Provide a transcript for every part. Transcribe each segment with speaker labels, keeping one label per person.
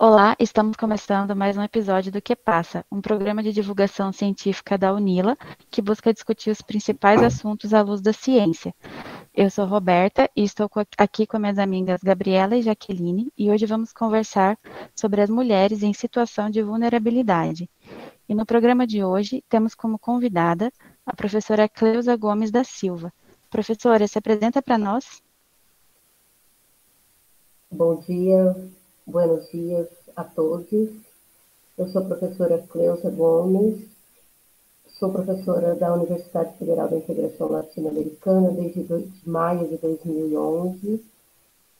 Speaker 1: Olá, estamos começando mais um episódio do Que Passa, um programa de divulgação científica da UNILA que busca discutir os principais assuntos à luz da ciência. Eu sou Roberta e estou aqui com minhas amigas Gabriela e Jaqueline e hoje vamos conversar sobre as mulheres em situação de vulnerabilidade. E no programa de hoje temos como convidada a professora Cleusa Gomes da Silva. Professora, se apresenta para nós.
Speaker 2: Bom dia, buenos dias a todos. Eu sou a professora Cleusa Gomes, sou professora da Universidade Federal da Integração Latino-Americana desde maio de 2011.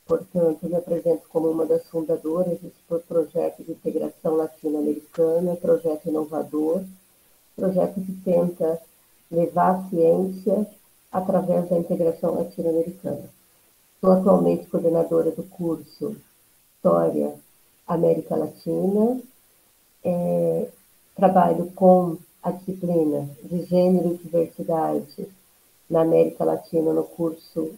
Speaker 2: Portanto, me apresento como uma das fundadoras desse projeto de integração latino-americana, projeto inovador, projeto que tenta levar a ciência através da integração latino-americana. Sou atualmente coordenadora do curso História América Latina. É, trabalho com a disciplina de Gênero e Diversidade na América Latina no curso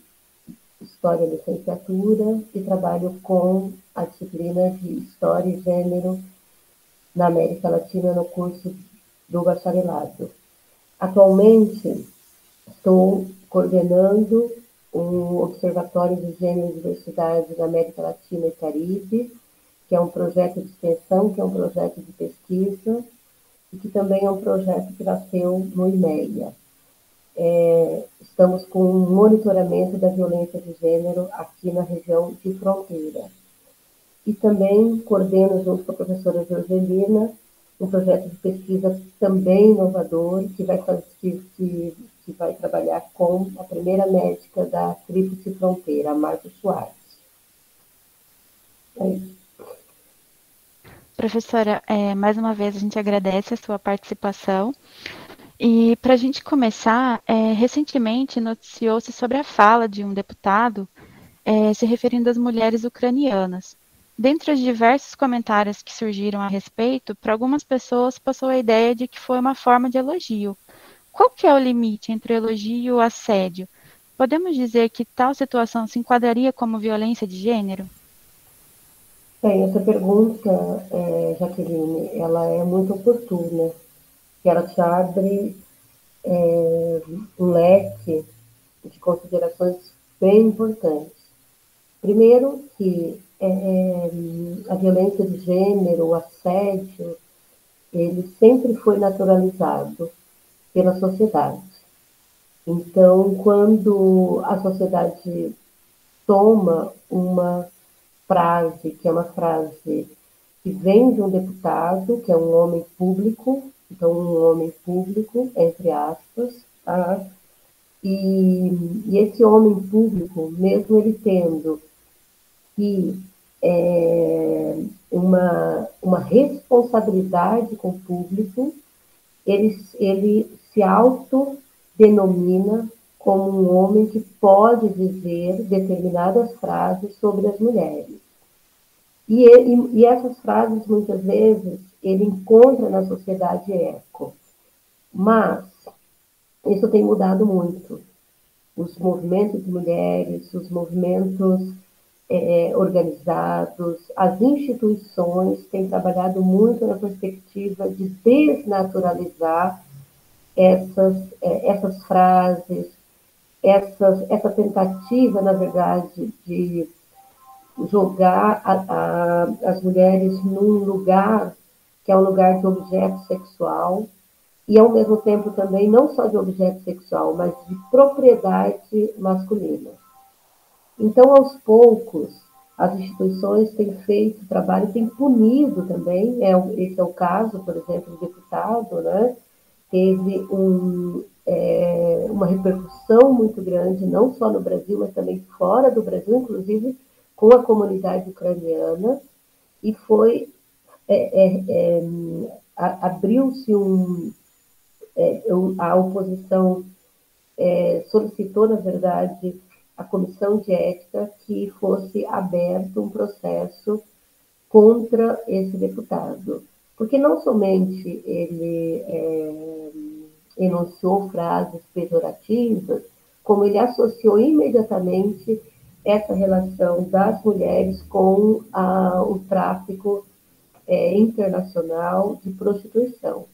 Speaker 2: História e Licenciatura e trabalho com a disciplina de História e Gênero na América Latina no curso do bacharelado. Atualmente, estou coordenando um Observatório de Gênero e Diversidade na América Latina e Caribe, que é um projeto de extensão, que é um projeto de pesquisa, e que também é um projeto que nasceu no IMEA. É, estamos com um monitoramento da violência de gênero aqui na região de fronteira. E também coordeno, junto com a professora Jorgelina, um projeto de pesquisa também inovador, que vai, que, que, que vai trabalhar com a primeira médica da Tríplice Fronteira, Marta Soares. É.
Speaker 1: Professora, é, mais uma vez a gente agradece a sua participação. E para a gente começar, é, recentemente noticiou-se sobre a fala de um deputado é, se referindo às mulheres ucranianas. Dentre os diversos comentários que surgiram a respeito, para algumas pessoas passou a ideia de que foi uma forma de elogio. Qual que é o limite entre o elogio e o assédio? Podemos dizer que tal situação se enquadraria como violência de gênero?
Speaker 2: Bem, essa pergunta, é, Jaqueline, ela é muito oportuna, que ela te abre é, um leque de considerações bem importantes. Primeiro, que é, é, a violência de gênero, o assédio, ele sempre foi naturalizado pela sociedade. Então, quando a sociedade toma uma frase, que é uma frase que vem de um deputado, que é um homem público, então um homem público, entre aspas, tá? E, e esse homem público, mesmo ele tendo que é, uma, uma responsabilidade com o público, ele, ele se autodenomina como um homem que pode dizer determinadas frases sobre as mulheres. E, e, e essas frases, muitas vezes, ele encontra na sociedade eco. Mas isso tem mudado muito. Os movimentos de mulheres, os movimentos é, organizados, as instituições têm trabalhado muito na perspectiva de desnaturalizar essas, é, essas frases, essas, essa tentativa, na verdade, de jogar a, a, as mulheres num lugar que é um lugar de objeto sexual, e ao mesmo tempo também não só de objeto sexual, mas de propriedade masculina. Então, aos poucos, as instituições têm feito trabalho, têm punido também, é, esse é o caso, por exemplo, do deputado, né? Teve um, é, uma repercussão muito grande, não só no Brasil, mas também fora do Brasil, inclusive com a comunidade ucraniana, e foi é, é, é abriu-se um é, a oposição solicitou, na verdade, a comissão de ética que fosse aberto um processo contra esse deputado, porque não somente ele é, enunciou frases pejorativas, como ele associou imediatamente essa relação das mulheres com a, o tráfico é, internacional de prostituição.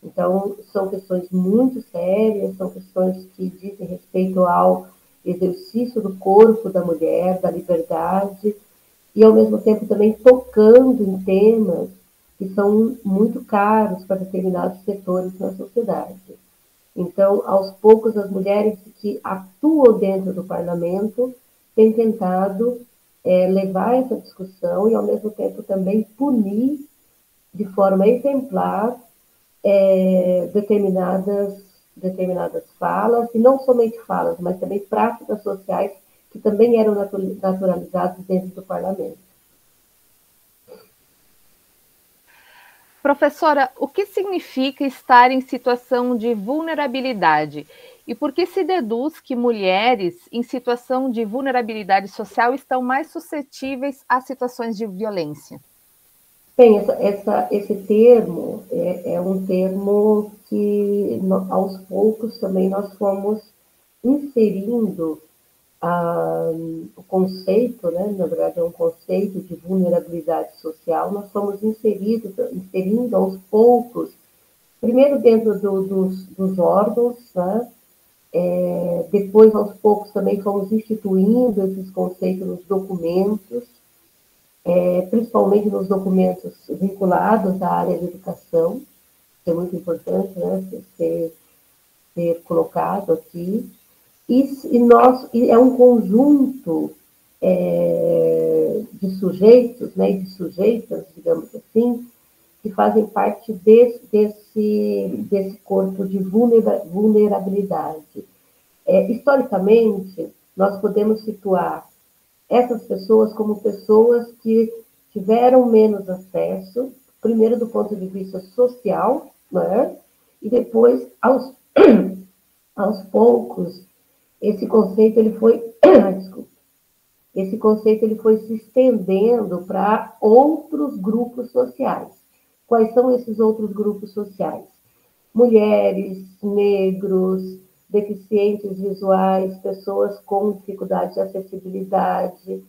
Speaker 2: Então, são questões muito sérias, são questões que dizem respeito ao exercício do corpo da mulher, da liberdade, e ao mesmo tempo também tocando em temas que são muito caros para determinados setores na sociedade. Então, aos poucos, as mulheres que atuam dentro do parlamento têm tentado é, levar essa discussão e, ao mesmo tempo, também punir de forma exemplar é, determinadas, determinadas falas, e não somente falas, mas também práticas sociais que também eram naturalizadas dentro do parlamento.
Speaker 3: Professora, o que significa estar em situação de vulnerabilidade? E por que se deduz que mulheres em situação de vulnerabilidade social estão mais suscetíveis a situações de violência?
Speaker 2: Bem, essa, essa, esse termo é, é, um termo que aos poucos também nós fomos inserindo o conceito, né, na verdade é um conceito de vulnerabilidade social, nós fomos inseridos, inserindo aos poucos, primeiro dentro do, dos, dos, órgãos, né, é, depois aos poucos também fomos instituindo esses conceitos nos documentos, é, principalmente nos documentos vinculados à área de educação, que é muito importante né, ser, ser colocado aqui. E, e, nós, e é um conjunto é, de sujeitos né, de sujeitas, digamos assim, que fazem parte desse, desse, desse corpo de vulnerabilidade. É, historicamente, nós podemos situar essas pessoas como pessoas que tiveram menos acesso, primeiro do ponto de vista social, né? e depois, aos, aos poucos, esse conceito ele foi, desculpa, esse conceito ele foi se estendendo para outros grupos sociais. Quais são esses outros grupos sociais? Mulheres, negros, deficientes visuais, pessoas com dificuldade de acessibilidade,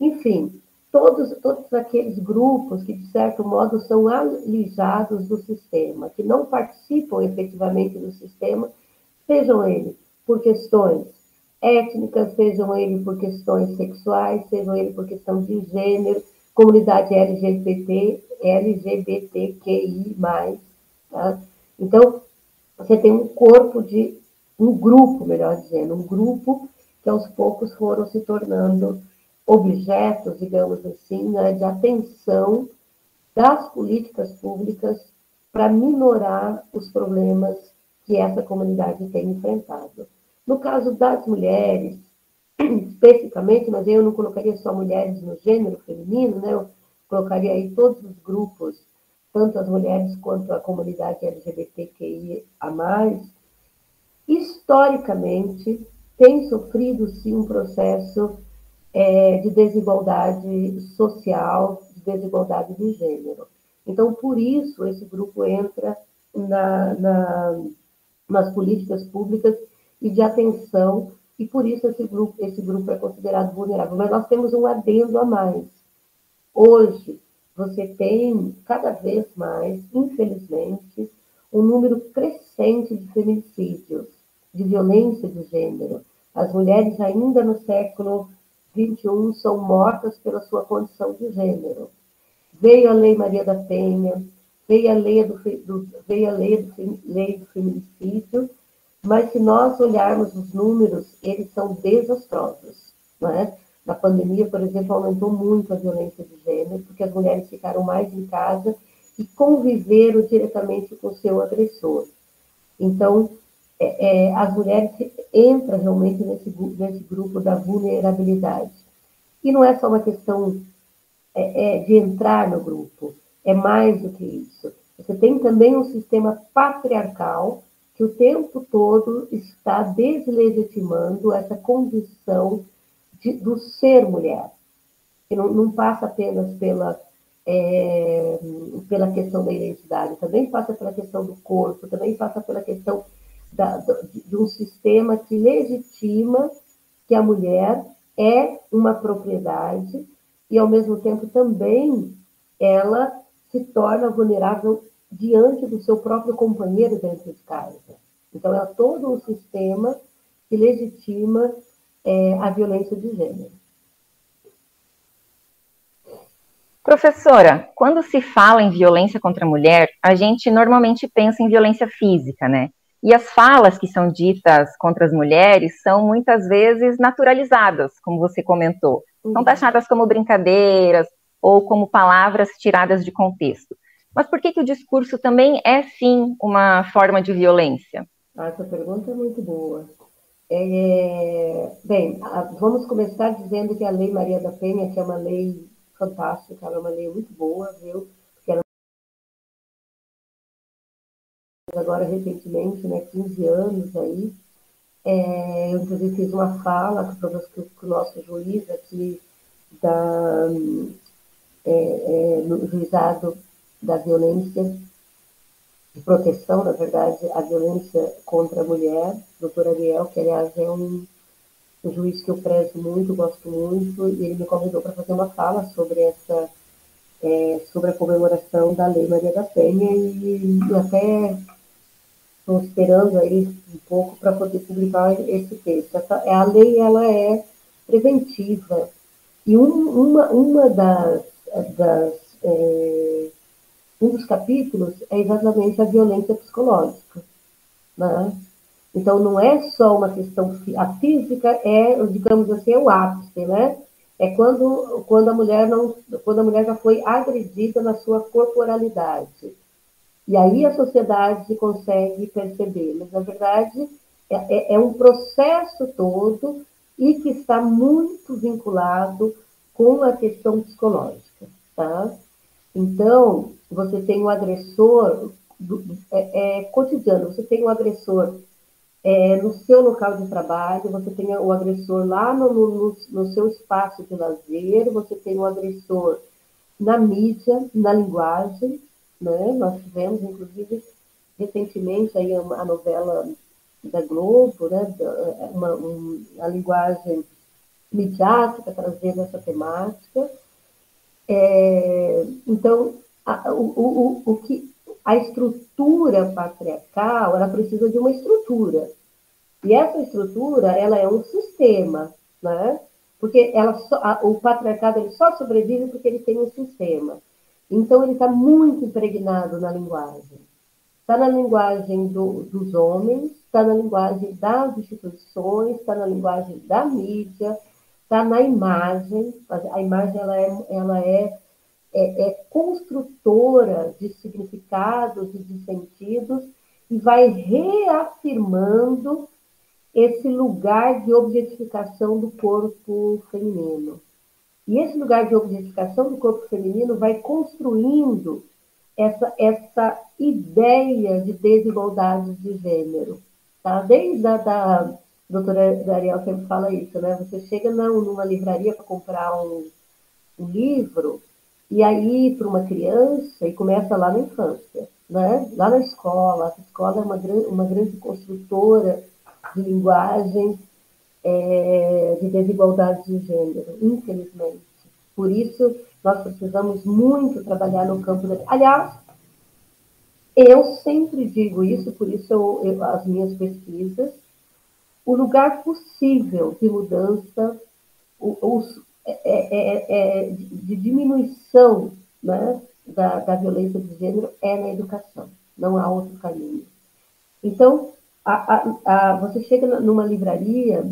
Speaker 2: enfim, todos, todos aqueles grupos que, de certo modo, são alijados do sistema, que não participam efetivamente do sistema, sejam eles por questões étnicas, sejam eles por questões sexuais, sejam eles por questão de gênero, comunidade LGBT, LGBTQI+. Tá? Então, você tem um corpo de um grupo, melhor dizendo, um grupo que aos poucos foram se tornando objetos, digamos assim, né, de atenção das políticas públicas para minorar os problemas que essa comunidade tem enfrentado. No caso das mulheres, especificamente, mas eu não colocaria só mulheres no gênero feminino, né? eu colocaria aí todos os grupos, tanto as mulheres quanto a comunidade LGBTQI a mais, historicamente, tem sofrido, sim, um processo é, de desigualdade social, de desigualdade de gênero. Então, por isso, esse grupo entra na, na, nas políticas públicas e de atenção, e por isso esse grupo, esse grupo é considerado vulnerável. Mas nós temos um adendo a mais. Hoje, você tem cada vez mais, infelizmente, um número crescente de feminicídios de violência de gênero. As mulheres, ainda no século XXI, são mortas pela sua condição de gênero. Veio a Lei Maria da Penha, veio a lei do, do veio a lei do, lei do feminicídio, mas se nós olharmos os números, eles são desastrosos. Não é? Na pandemia, por exemplo, aumentou muito a violência de gênero, porque as mulheres ficaram mais em casa e conviveram diretamente com o seu agressor. Então, é, é, as mulheres entram realmente nesse, nesse grupo da vulnerabilidade. E não é só uma questão é, é, de entrar no grupo, é mais do que isso. Você tem também um sistema patriarcal que o tempo todo está deslegitimando essa condição de, do ser mulher, que não, não passa apenas pela, é, pela questão da identidade, também passa pela questão do corpo, também passa pela questão da, de um sistema que legitima que a mulher é uma propriedade e, ao mesmo tempo, também ela se torna vulnerável diante do seu próprio companheiro dentro de casa. Então, é todo um sistema que legitima é, a violência de gênero.
Speaker 4: Professora, quando se fala em violência contra a mulher, a gente normalmente pensa em violência física, né? E as falas que são ditas contra as mulheres são muitas vezes naturalizadas, como você comentou. São uhum. taxadas como brincadeiras ou como palavras tiradas de contexto. Mas por que, que o discurso também é, sim, uma forma de violência?
Speaker 2: Ah, essa pergunta é muito boa. É, bem, vamos começar dizendo que a Lei Maria da Penha, que é uma lei fantástica, ela é uma lei muito boa, viu? agora recentemente, né, 15 anos aí, é, eu inclusive fiz uma fala com, o nosso juiz aqui da, é, é, no juizado da violência de proteção, na verdade, a violência contra a mulher, doutor Ariel, que aliás é um, um juiz que eu prezo muito, gosto muito, e ele me convidou para fazer uma fala sobre essa é, sobre a comemoração da Lei Maria da Penha e, e até Estou esperando aí um pouco para poder publicar esse texto. Essa, a lei ela é preventiva e um, uma, uma das, das é, um dos capítulos é exatamente a violência psicológica. Né? Então, não é só uma questão, a física é, digamos assim, é o ápice, né? É quando, quando, a mulher não, quando a mulher já foi agredida na sua corporalidade. E aí a sociedade consegue perceber, mas na verdade é, é, é um processo todo e que está muito vinculado com a questão psicológica, tá? Então, você tem o agressor é, é, cotidiano, você tem o agressor é, no seu local de trabalho, você tem o agressor lá no, no, no seu espaço de lazer, você tem o agressor na mídia, na linguagem, né? Nós tivemos, inclusive, recentemente aí a novela da Globo, né? uma, um, a linguagem midiática trazendo essa temática. É, então, a, o, o, o que, a estrutura patriarcal, ela precisa de uma estrutura. E essa estrutura, ela é um sistema, né? Porque ela só, a, o patriarcado ele só sobrevive porque ele tem um sistema. Então, ele está muito impregnado na linguagem. Está na linguagem do, dos homens, está na linguagem das instituições, está na linguagem da mídia, está na imagem. A imagem ela é, ela é, é, é construtora de significados e de sentidos e vai reafirmando esse lugar de objetificação do corpo feminino. E esse lugar de objetificação do corpo feminino vai construindo essa, essa ideia de desigualdade de gênero. Tá? Desde a da, doutora Dariel sempre fala isso, né? Você chega numa livraria para comprar um, um livro, e aí para uma criança, e começa lá na infância, né? lá na escola. A escola é uma, uma grande construtora de linguagem é, de desigualdade de gênero, infelizmente. Por isso, nós precisamos muito trabalhar no campo da. Aliás, eu sempre digo isso, por isso eu, eu, as minhas pesquisas, o lugar possível de mudança, o, é, é, é, de diminuição né, da, da violência de gênero é na educação, não há outro caminho. Então, a, a, a, você chega numa livraria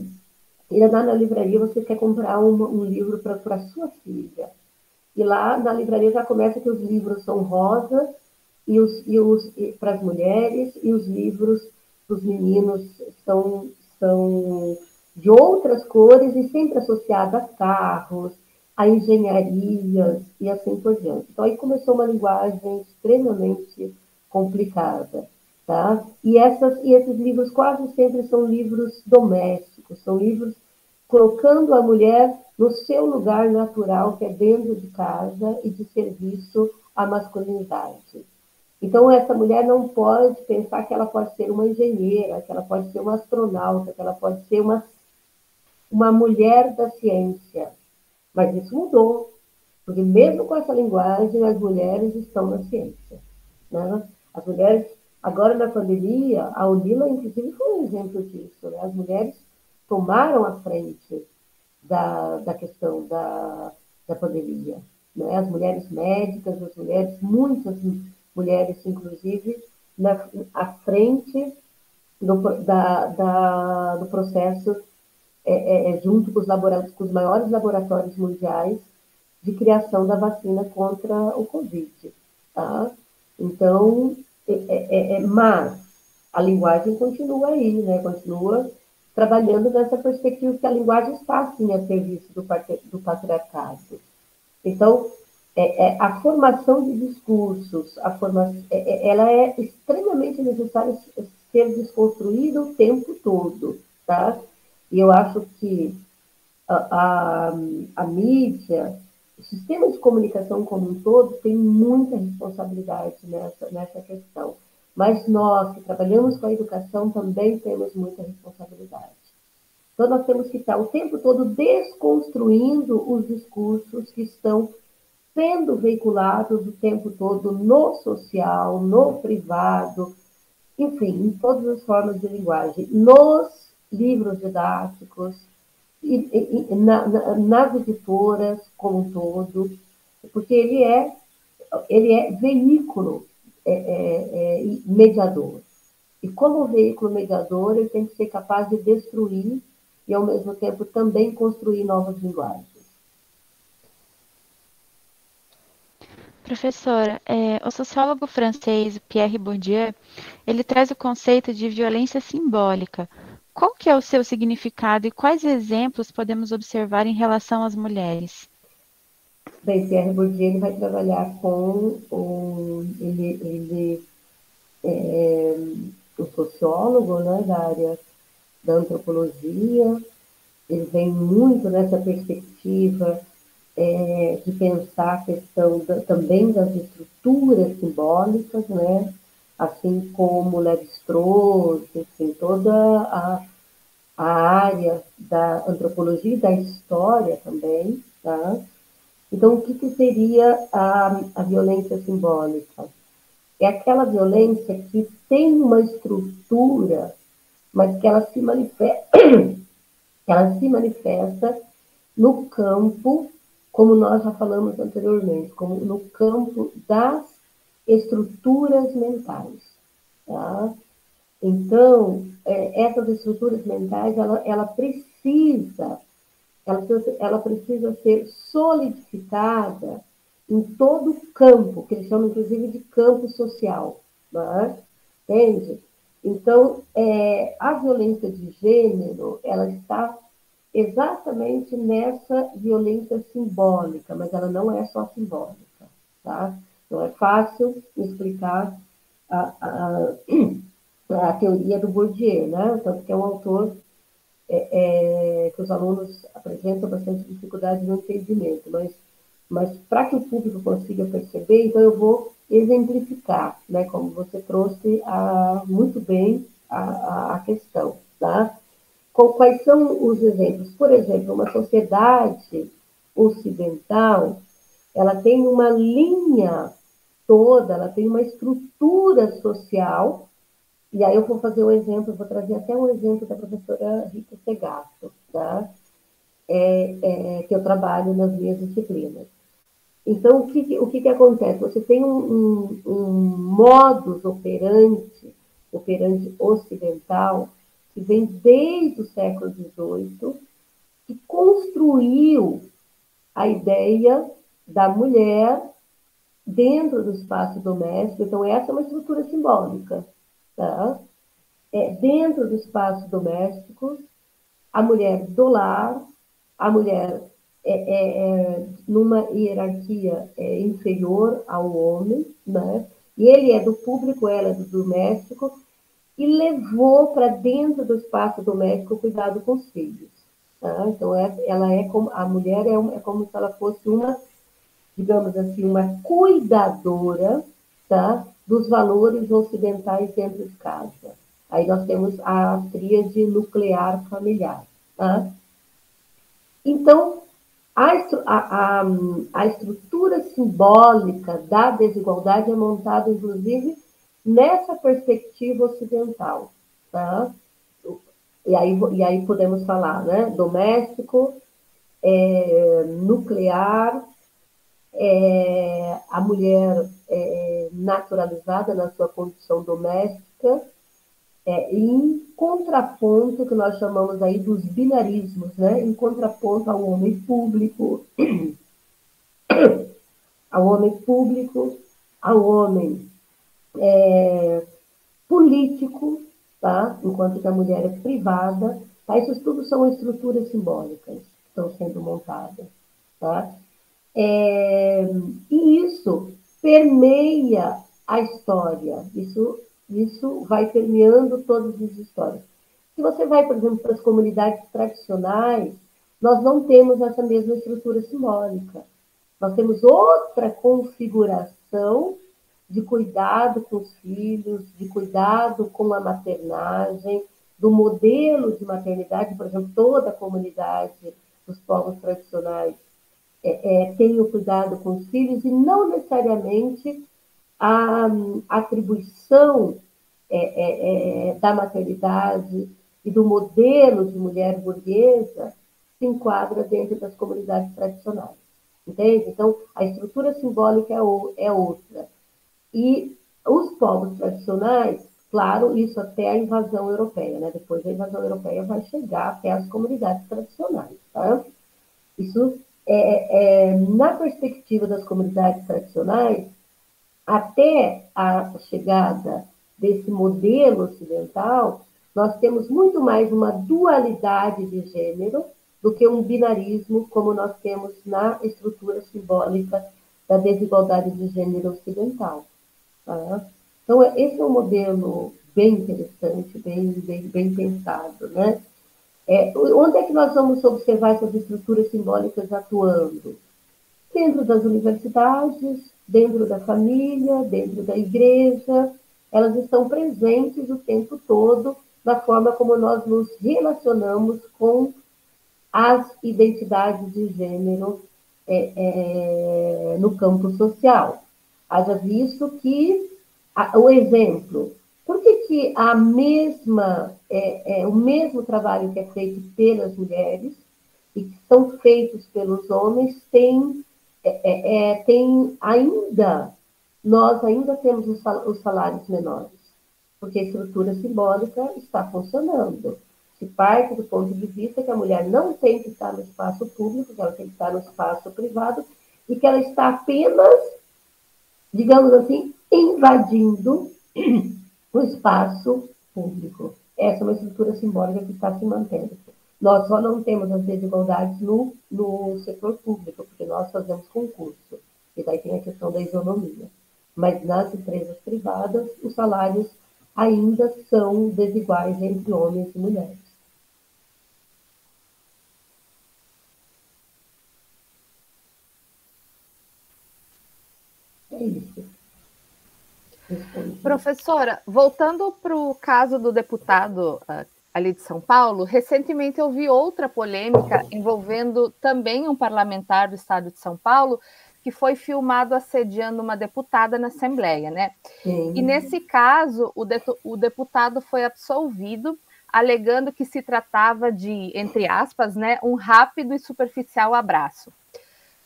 Speaker 2: e lá na livraria você quer comprar uma, um livro para sua filha. E lá na livraria já começa que os livros são rosa e os, e os para as mulheres e os livros para os meninos são, são de outras cores e sempre associados a carros, a engenharias e assim por diante. Então aí começou uma linguagem extremamente complicada. Tá? E, essas, e esses livros quase sempre são livros domésticos, são livros colocando a mulher no seu lugar natural, que é dentro de casa e de serviço à masculinidade. Então, essa mulher não pode pensar que ela pode ser uma engenheira, que ela pode ser uma astronauta, que ela pode ser uma, uma mulher da ciência. Mas isso mudou, porque mesmo com essa linguagem, as mulheres estão na ciência. Né? As mulheres, agora na pandemia, a Unila, inclusive, foi um exemplo disso. Né? As mulheres tomaram a frente da, da questão da, da pandemia. Né? As mulheres médicas, as mulheres, muitas mulheres, inclusive, na, à frente do, da, da, do processo é, é, é junto com os, com os maiores laboratórios mundiais de criação da vacina contra o Covid. Tá? Então, é, é, é, mas a linguagem continua aí, né? continua trabalhando nessa perspectiva que a linguagem está, sim, a serviço do, do patriarcado. Então, é, é, a formação de discursos, a forma, é, ela é extremamente necessária ser desconstruída o tempo todo, tá? E eu acho que a, a, a mídia, o sistema de comunicação como um todo tem muita responsabilidade nessa, nessa questão. Mas nós que trabalhamos com a educação também temos muita responsabilidade. Então, nós temos que estar o tempo todo desconstruindo os discursos que estão sendo veiculados o tempo todo no social, no privado, enfim, em todas as formas de linguagem, nos livros didáticos, e, e, na, na, nas editoras como um todo, porque ele é, ele é veículo é, é, é, mediador. E como veículo mediador, ele tem que ser capaz de destruir e, ao mesmo tempo, também construir novas linguagens.
Speaker 1: Professora, é, o sociólogo francês Pierre Bourdieu, ele traz o conceito de violência simbólica. Qual que é o seu significado e quais exemplos podemos observar em relação às mulheres?
Speaker 2: Bem, Pierre Bourdieu ele vai trabalhar com o, ele, ele é o sociólogo né, da área da antropologia, ele vem muito nessa perspectiva é, de pensar a questão da, também das estruturas simbólicas, né? assim como Levi-Strauss, enfim, toda a, a área da antropologia e da história também. Tá? Então, o que, que seria a, a violência simbólica? É aquela violência que tem uma estrutura, mas que ela se manifesta, ela se manifesta no campo como nós já falamos anteriormente, como no campo das estruturas mentais. Tá? Então, é, essas estruturas mentais, ela, ela precisa, ela, ela precisa ser solidificada em todo o campo, que eles chamam inclusive de campo social, né? entende? Então, é, a violência de gênero, ela está exatamente nessa violência simbólica, mas ela não é só simbólica, tá? Não é fácil explicar a, a, a teoria do Bourdieu, né? Tanto que é um autor é, é, que os alunos apresentam bastante dificuldade no entendimento, mas, mas para que o público consiga perceber, então eu vou exemplificar, né? Como você trouxe a, muito bem a, a questão, tá? Quais são os exemplos? Por exemplo, uma sociedade ocidental, ela tem uma linha toda, ela tem uma estrutura social, e aí eu vou fazer um exemplo, vou trazer até um exemplo da professora Rita Segato, tá? É, é, que eu trabalho nas minhas disciplinas. Então, o que, o que, que acontece? Você tem um, um, um modus operandi, operandi ocidental, que vem desde o século XVIII, que construiu a ideia da mulher dentro do espaço doméstico. Então, essa é uma estrutura simbólica. É, dentro do espaço doméstico, a mulher do lar, a mulher é, é, é numa hierarquia é, inferior ao homem, né? e ele é do público, ela é do doméstico, e levou para dentro do espaço doméstico o cuidado com os filhos. Tá? Então, é, ela é como, a mulher é, é como se ela fosse uma, digamos assim, uma cuidadora tá? Dos valores ocidentais dentro de casa. Aí nós temos a tríade nuclear familiar. Tá? Então, a, a, a, estrutura simbólica da desigualdade é montada, inclusive, nessa perspectiva ocidental. Tá? E, aí, e aí podemos falar né? doméstico, é, nuclear, é, a mulher é, naturalizada na sua condição doméstica, é, em contraponto, que nós chamamos aí dos binarismos, né? em contraponto ao homem público, ao homem público, ao homem é, político, tá? enquanto que a mulher é privada. Tá? Isso tudo são estruturas simbólicas que estão sendo montadas. Tá? É, e isso permeia a história, isso isso vai permeando todas as histórias. Se você vai, por exemplo, para as comunidades tradicionais, nós não temos essa mesma estrutura simbólica. Nós temos outra configuração de cuidado com os filhos, de cuidado com a maternagem, do modelo de maternidade, por exemplo, toda a comunidade dos povos tradicionais é, é, tem o cuidado com os filhos e não necessariamente a atribuição é, é, é, da maternidade e do modelo de mulher burguesa se enquadra dentro das comunidades tradicionais. Entende? Então, a estrutura simbólica é, é outra. E os povos tradicionais, claro, isso até a invasão europeia, né? Depois da invasão europeia vai chegar até as comunidades tradicionais, tá? Isso é, é, na perspectiva das comunidades tradicionais, até a chegada desse modelo ocidental, nós temos muito mais uma dualidade de gênero do que um binarismo, como nós temos na estrutura simbólica da desigualdade de gênero ocidental. Tá? Então, esse é um modelo bem interessante, bem, bem, bem pensado. Né? É, onde é que nós vamos observar essas estruturas simbólicas atuando? Dentro das universidades, dentro da família, dentro da igreja, elas estão presentes o tempo todo na forma como nós nos relacionamos com as identidades de gênero é, é, no campo social. Haja visto que a, o exemplo, por que, que a mesma, é, é, o mesmo trabalho que é feito pelas mulheres e que são feitos pelos homens tem, é, é, é, tem ainda nós ainda temos os salários menores, porque a estrutura simbólica está funcionando. Se parte do ponto de vista que a mulher não tem que estar no espaço público, que ela tem que estar no espaço privado, e que ela está apenas, digamos assim, invadindo o espaço público. Essa é uma estrutura simbólica que está se mantendo. Nós só não temos as desigualdades no, no setor público, porque nós fazemos concurso. E daí tem a questão da isonomia mas nas empresas privadas os salários ainda são desiguais entre homens e mulheres. É isso.
Speaker 3: Professora, voltando para o caso do deputado uh, ali de São Paulo, recentemente eu vi outra polêmica envolvendo também um parlamentar do estado de São Paulo, que foi filmado assediando uma deputada na Assembleia, né? Sim. E nesse caso, o, de, o deputado foi absolvido, alegando que se tratava de, entre aspas, né, um rápido e superficial abraço.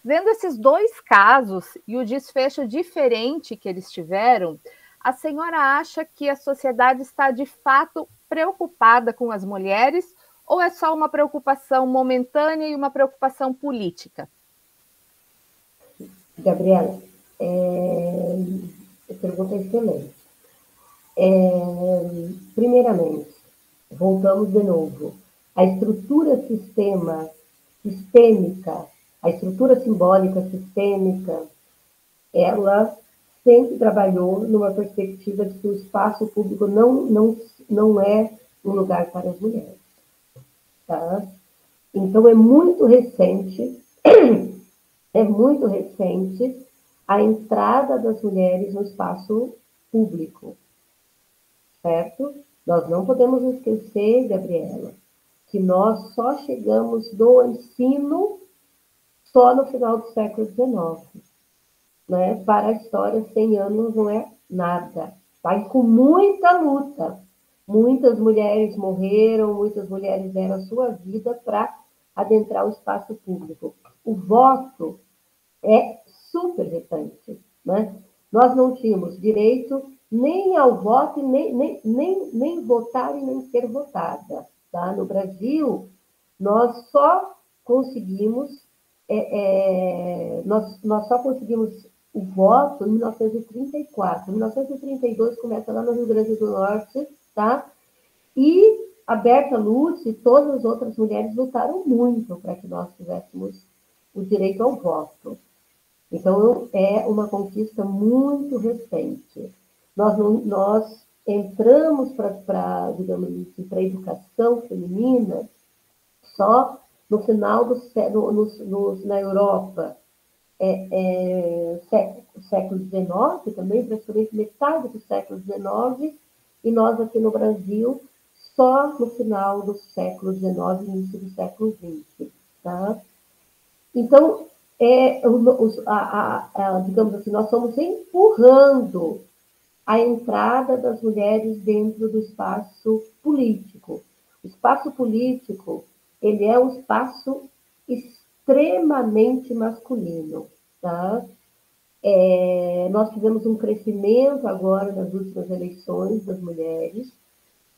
Speaker 3: Vendo esses dois casos e o desfecho diferente que eles tiveram, a senhora acha que a sociedade está de fato preocupada com as mulheres ou é só uma preocupação momentânea e uma preocupação política?
Speaker 2: Gabriela, é, a pergunta é excelente. É, primeiramente, voltamos de novo. A estrutura sistema, sistêmica, a estrutura simbólica sistêmica, ela sempre trabalhou numa perspectiva de que o espaço público não, não, não é um lugar para as mulheres. Tá? Então, é muito recente é muito recente a entrada das mulheres no espaço público, certo? Nós não podemos esquecer, Gabriela, que nós só chegamos do ensino só no final do século XIX. Né? Para a história, 100 anos não é nada. Vai com muita luta. Muitas mulheres morreram, muitas mulheres deram a sua vida para adentrar o espaço público. O voto é super recente. Né? Nós não tínhamos direito nem ao voto, nem, nem, nem, nem votar e nem ser votada. Tá? No Brasil, nós só conseguimos, é, é, nós, nós só conseguimos o voto em 1934. Em 1932 começa lá no Rio Grande do Norte, tá? E a Berta e todas as outras mulheres lutaram muito para que nós tivéssemos o direito ao voto. Então, é uma conquista muito recente. Nós, nós entramos para, digamos assim, para a educação feminina só no final do no, no, na Europa, é, é, século, XIX, também praticamente metade do século XIX, e nós aqui no Brasil só no final do século XIX, início do século XX. Tá? Então, é, a, a, a, digamos assim, nós estamos empurrando a entrada das mulheres dentro do espaço político. O espaço político, ele é um espaço extremamente masculino, tá? É, nós tivemos um crescimento agora nas últimas eleições das mulheres,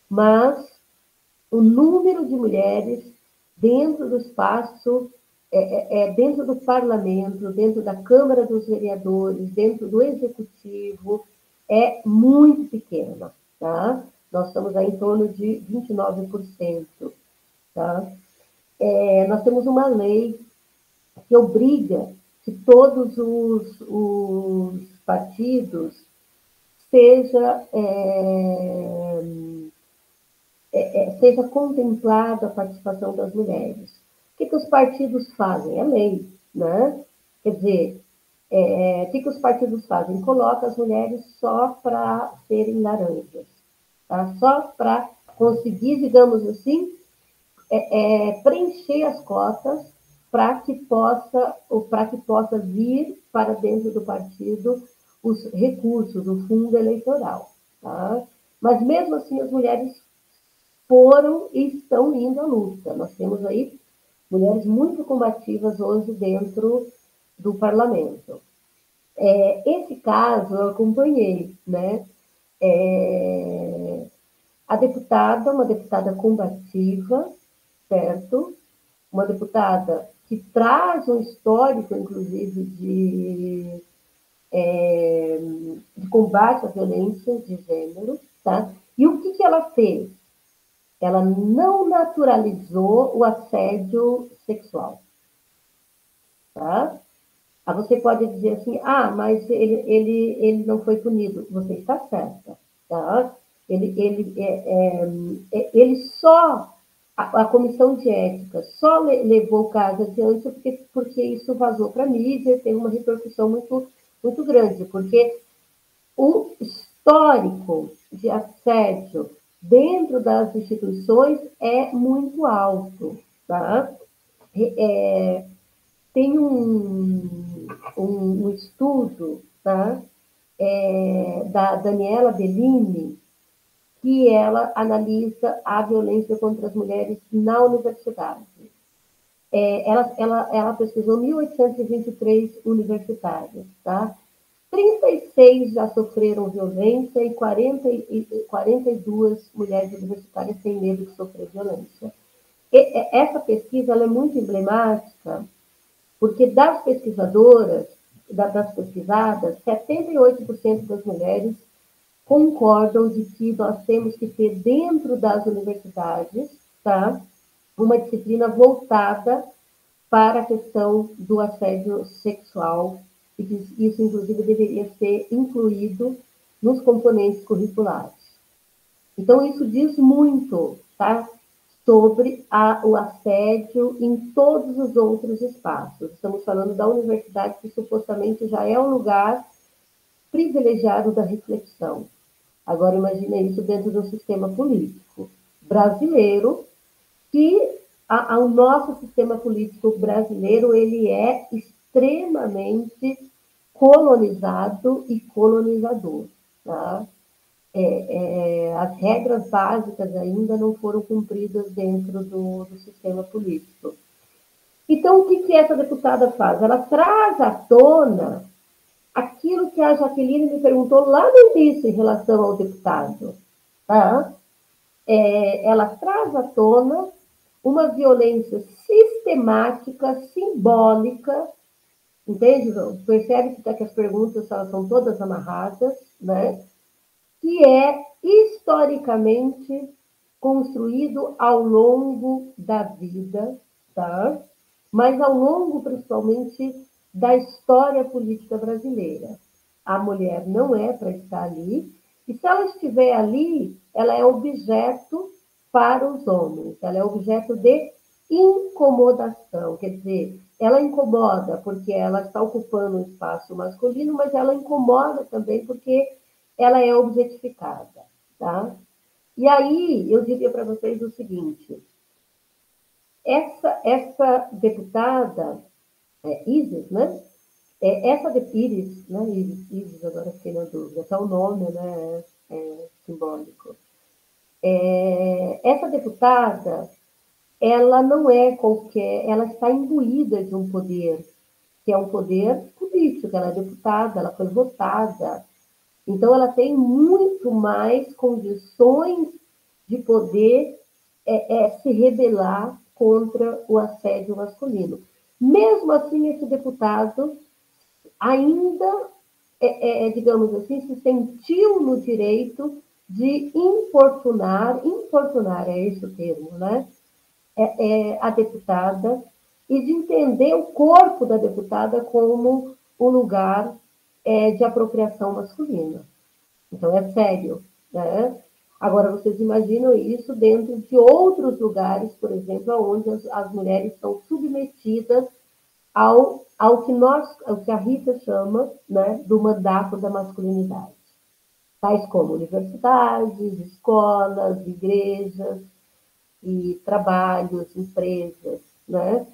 Speaker 2: mas o número de mulheres dentro do espaço, é, é, é dentro do parlamento, dentro da Câmara dos Vereadores, dentro do Executivo, é muito pequena, tá? Nós estamos aí em torno de 29%, tá? É, nós temos uma lei que obriga que todos os, os partidos seja, é, é, é seja contemplada a participação das mulheres. O que, que os partidos fazem? É lei, né? Quer dizer, é, o que, que os partidos fazem? Colocam as mulheres só para serem laranjas, tá? só para conseguir, digamos assim, é, é, preencher as cotas para que possa para que possa vir para dentro do partido os recursos do fundo eleitoral, tá? Mas mesmo assim as mulheres foram e estão indo à luta. Nós temos aí mulheres muito combativas hoje dentro do parlamento. É, esse caso eu acompanhei, né? É, a deputada, uma deputada combativa, certo? Uma deputada que traz um histórico, inclusive, de, é, de combate à violência de gênero, tá? E o que, que ela fez? Ela não naturalizou o assédio sexual, tá? Ah, você pode dizer assim, ah, mas ele, ele, ele não foi punido. Você está certa, tá? Ele, ele, é, é, é ele só, a, a, comissão de ética só le, levou o caso adiante porque, porque isso vazou para a mídia teve uma repercussão muito, muito grande, porque o histórico de assédio dentro das instituições é muito alto, tá? É, tem um, um, um estudo tá? É, da Daniela Bellini, que ela analisa a violência contra as mulheres na universidade. É, ela, ela, ela pesquisou 1.823 universitários, tá? 36 já sofreram violência e, 40, e 42 mulheres universitárias têm medo de sofrer violência. E, essa pesquisa é muito emblemática porque das pesquisadoras, das pesquisadas, 78% das mulheres concordam de que nós temos que ter dentro das universidades tá, uma disciplina voltada para a questão do assédio sexual, e isso, inclusive, deveria ser incluído nos componentes curriculares. Então, isso diz muito, tá? sobre a, o assédio em todos os outros espaços. Estamos falando da universidade, que supostamente já é um lugar privilegiado da reflexão. Agora, imagine isso dentro do sistema político brasileiro, que a, a, o nosso sistema político brasileiro ele é extremamente colonizado e colonizador. Tá? É, é, as regras básicas ainda não foram cumpridas dentro do, do sistema político. Então, o que, que essa deputada faz? Ela traz à tona aquilo que a Jaqueline me perguntou lá no início em relação ao deputado. Tá? É, ela traz à tona uma violência sistemática, simbólica, entende? Percebe que as perguntas elas são todas amarradas, né? que é historicamente construído ao longo da vida, tá? mas ao longo, principalmente, da história política brasileira. A mulher não é para estar ali, e se ela estiver ali, ela é objeto para os homens, ela é objeto de incomodação, quer dizer, ela incomoda porque ela está ocupando um espaço masculino, mas ela incomoda também porque ela é objetificada, tá? E aí eu diria para vocês o seguinte: essa, essa deputada, é, Isis, né? É, essa de Iris, né? Isis, Isis, agora fiquei na dúvida, até o nome né, é, é simbólico. É, essa deputada, ela não é qualquer, ela está imbuída de um poder, que é um poder político, ela é deputada, ela foi votada, então, ela tem muito mais condições de poder é, é, se rebelar contra o assédio masculino. Mesmo assim, esse deputado ainda, é, é, digamos assim, se sentiu no direito de importunar, importunar é esse o termo, né? É, é, a deputada e de entender o corpo da deputada como o lugar é, de apropriação masculina. Então, é sério. Né? Agora, vocês imaginam isso dentro de outros lugares, por exemplo, onde as, as mulheres são submetidas ao, ao, que nós, ao que a Rita chama né, do mandato da masculinidade. Tais como universidades, escolas, igrejas e trabalhos, empresas. Né?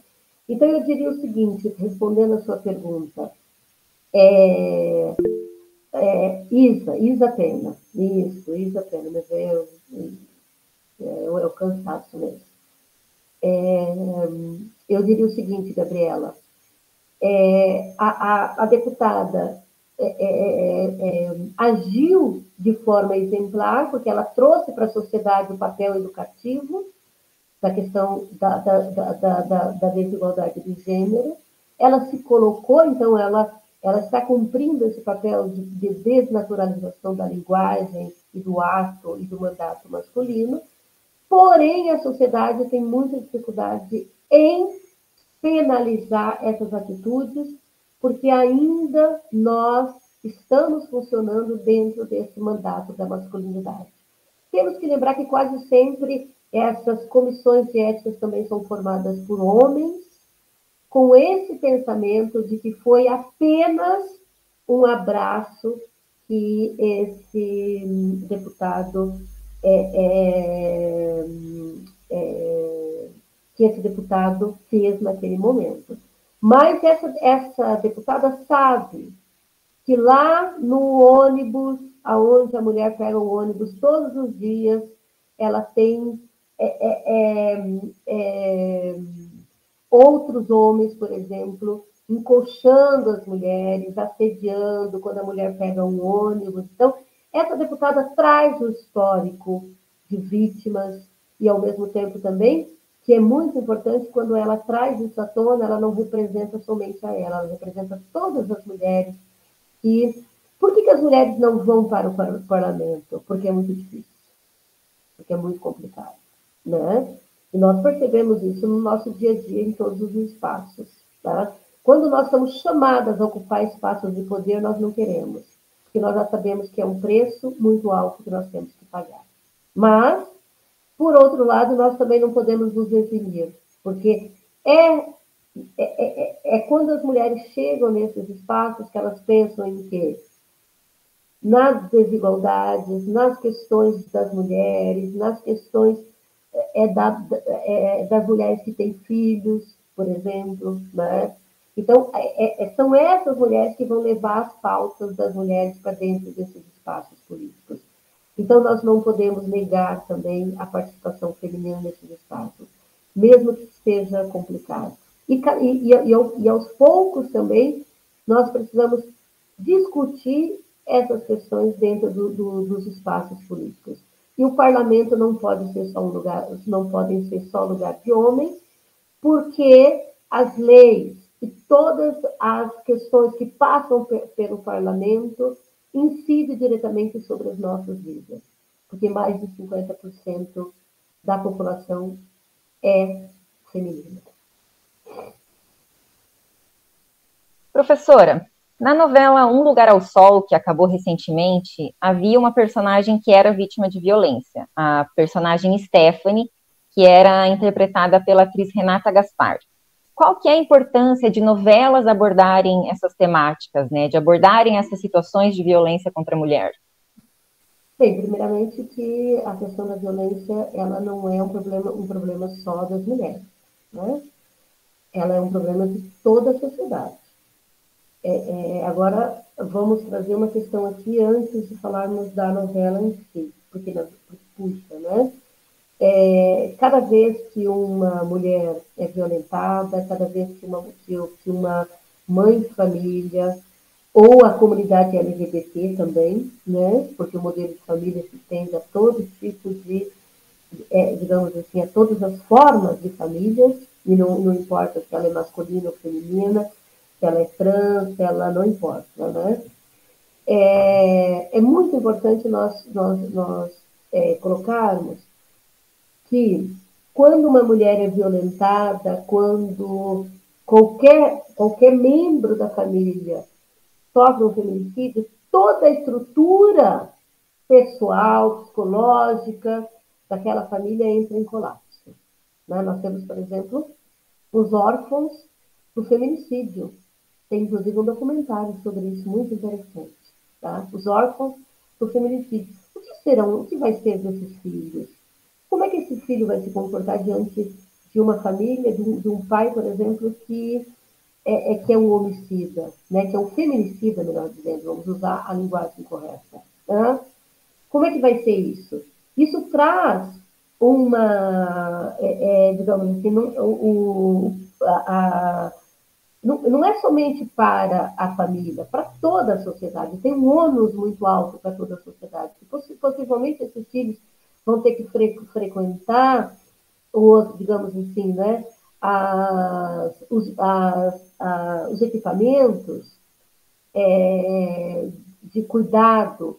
Speaker 2: Então, eu diria o seguinte, respondendo a sua pergunta, é, é, Isa, Isa Pena, isso, Isa Pena, mas é, é, é o cansaço mesmo. É, eu diria o seguinte, Gabriela, é, a, a, a, deputada é, agiu de forma exemplar, porque ela trouxe para a sociedade o papel educativo da questão da, da, da, da, da desigualdade de gênero, ela se colocou, então ela ela está cumprindo esse papel de, de desnaturalização da linguagem e do ato e do mandato masculino, porém a sociedade tem muita dificuldade em penalizar essas atitudes, porque ainda nós estamos funcionando dentro desse mandato da masculinidade. Temos que lembrar que quase sempre essas comissões de éticas também são formadas por homens, com esse pensamento de que foi apenas um abraço que esse deputado é, é, é, que esse deputado fez naquele momento. Mas essa, essa deputada sabe que lá no ônibus, aonde a mulher pega o ônibus todos os dias, ela tem é, é, é outros homens, por exemplo, encoxando as mulheres, assediando quando a mulher pega um ônibus. Então, essa deputada traz o histórico de vítimas e, ao mesmo tempo, também, que é muito importante, quando ela traz isso à tona, ela não representa somente a ela, ela representa todas as mulheres. E por que, que as mulheres não vão para o parlamento? Porque é muito difícil, porque é muito complicado. Né? E nós percebemos isso no nosso dia a dia, em todos os espaços. Tá? Quando nós somos chamadas a ocupar espaços de poder, nós não queremos, porque nós já sabemos que é um preço muito alto que nós temos que pagar. Mas, por outro lado, nós também não podemos nos eximir, porque é, é, é, é quando as mulheres chegam nesses espaços que elas pensam em quê? Nas desigualdades, nas questões das mulheres, nas questões é, da, é das mulheres que têm filhos, por exemplo, né? Então, é, é, são essas mulheres que vão levar as pautas das mulheres para dentro desses espaços políticos. Então, nós não podemos negar também a participação feminina nesses espaços, mesmo que seja complicado. E, e, e, e aos poucos também, nós precisamos discutir essas questões dentro do, do, dos espaços políticos. E o parlamento não pode ser só um lugar, não podem ser só lugar de homens, porque as leis e todas as questões que passam pelo parlamento incidem diretamente sobre as nossas vidas, porque mais de 50% da população é feminina.
Speaker 4: Professora, na novela Um Lugar ao Sol, que acabou recentemente, havia uma personagem que era vítima de violência, a personagem Stephanie, que era interpretada pela atriz Renata Gaspar. Qual que é a importância de novelas abordarem essas temáticas, né, de abordarem essas situações de violência contra a mulher?
Speaker 2: Bem, primeiramente que a questão da violência, ela não é um problema, um problema só das mulheres, né? Ela é um problema de toda a sociedade. É, é, agora, vamos trazer uma questão aqui antes de falarmos da novela em si, porque, puxa, né? É, cada vez que uma mulher é violentada, cada vez que uma, que uma mãe de família ou a comunidade LGBT também, né? Porque o modelo de família se estende a todo tipo de, é, digamos assim, a todas as formas de famílias, e não, não importa se ela é masculina ou feminina, se ela é trans, se ela não importa, né? É, é muito importante nós, nós, nós é, colocarmos que quando uma mulher é violentada, quando qualquer, qualquer membro da família sofre um feminicídio, toda a estrutura pessoal, psicológica daquela família entra em colapso. Né? Nós temos, por exemplo, os órfãos do feminicídio. Tem inclusive um documentário sobre isso muito interessante. Tá? Os órfãos do feminicídio. O que serão, o que vai ser desses filhos? Como é que esse filho vai se comportar diante de uma família, de um, de um pai, por exemplo, que é, é, que é um homicida, né? que é um feminicida, melhor dizendo, vamos usar a linguagem correta. Né? Como é que vai ser isso? Isso traz uma, é, é, digamos assim, o, a não, não é somente para a família, para toda a sociedade. Tem um ônus muito alto para toda a sociedade. Possivelmente esses filhos vão ter que fre frequentar os, digamos assim, né, as, os, as, as, os equipamentos é, de cuidado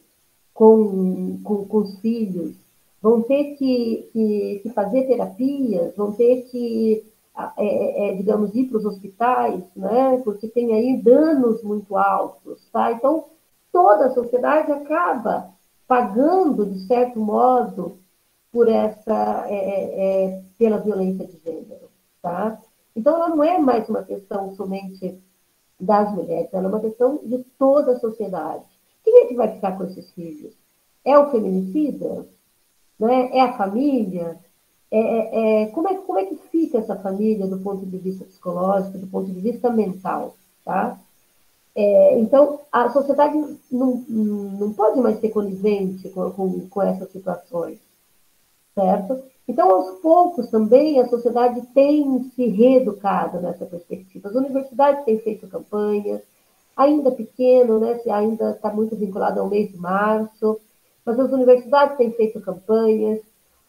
Speaker 2: com, com, com, os filhos, vão ter que, que, que fazer terapias, vão ter que é, é, é, digamos, ir para os hospitais, né? porque tem aí danos muito altos. Tá? Então, toda a sociedade acaba pagando, de certo modo, por essa, é, é, é, pela violência de gênero. Tá? Então, ela não é mais uma questão somente das mulheres, ela é uma questão de toda a sociedade. Quem é que vai ficar com esses filhos? É o feminicida? Né? É a família? É, é, é, como, é, como é que fica essa família do ponto de vista psicológico, do ponto de vista mental, tá? É, então, a sociedade não, não pode mais ser conivente com, com, com essas situações, certo? Então, aos poucos também, a sociedade tem se reeducado nessa perspectiva. As universidades têm feito campanhas, ainda pequeno, né, ainda está muito vinculado ao mês de março, mas as universidades têm feito campanhas,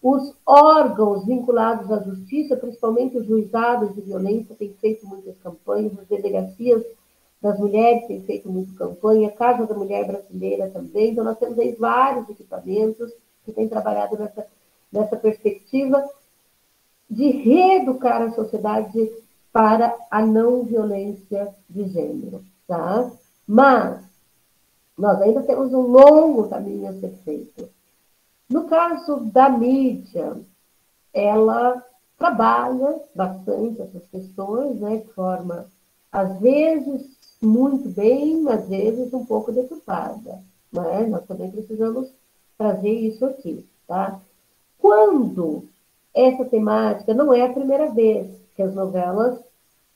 Speaker 2: os órgãos vinculados à justiça, principalmente os juizados de violência, têm feito muitas campanhas, as delegacias das mulheres têm feito muita campanha, a Casa da Mulher Brasileira também. Então, nós temos aí vários equipamentos que têm trabalhado nessa, nessa perspectiva de reeducar a sociedade para a não violência de gênero. Tá? Mas nós ainda temos um longo caminho a ser feito. No caso da mídia, ela trabalha bastante essas questões, né, de forma, às vezes, muito bem, às vezes um pouco deturpada. Né? Nós também precisamos trazer isso aqui. Tá? Quando essa temática não é a primeira vez que as novelas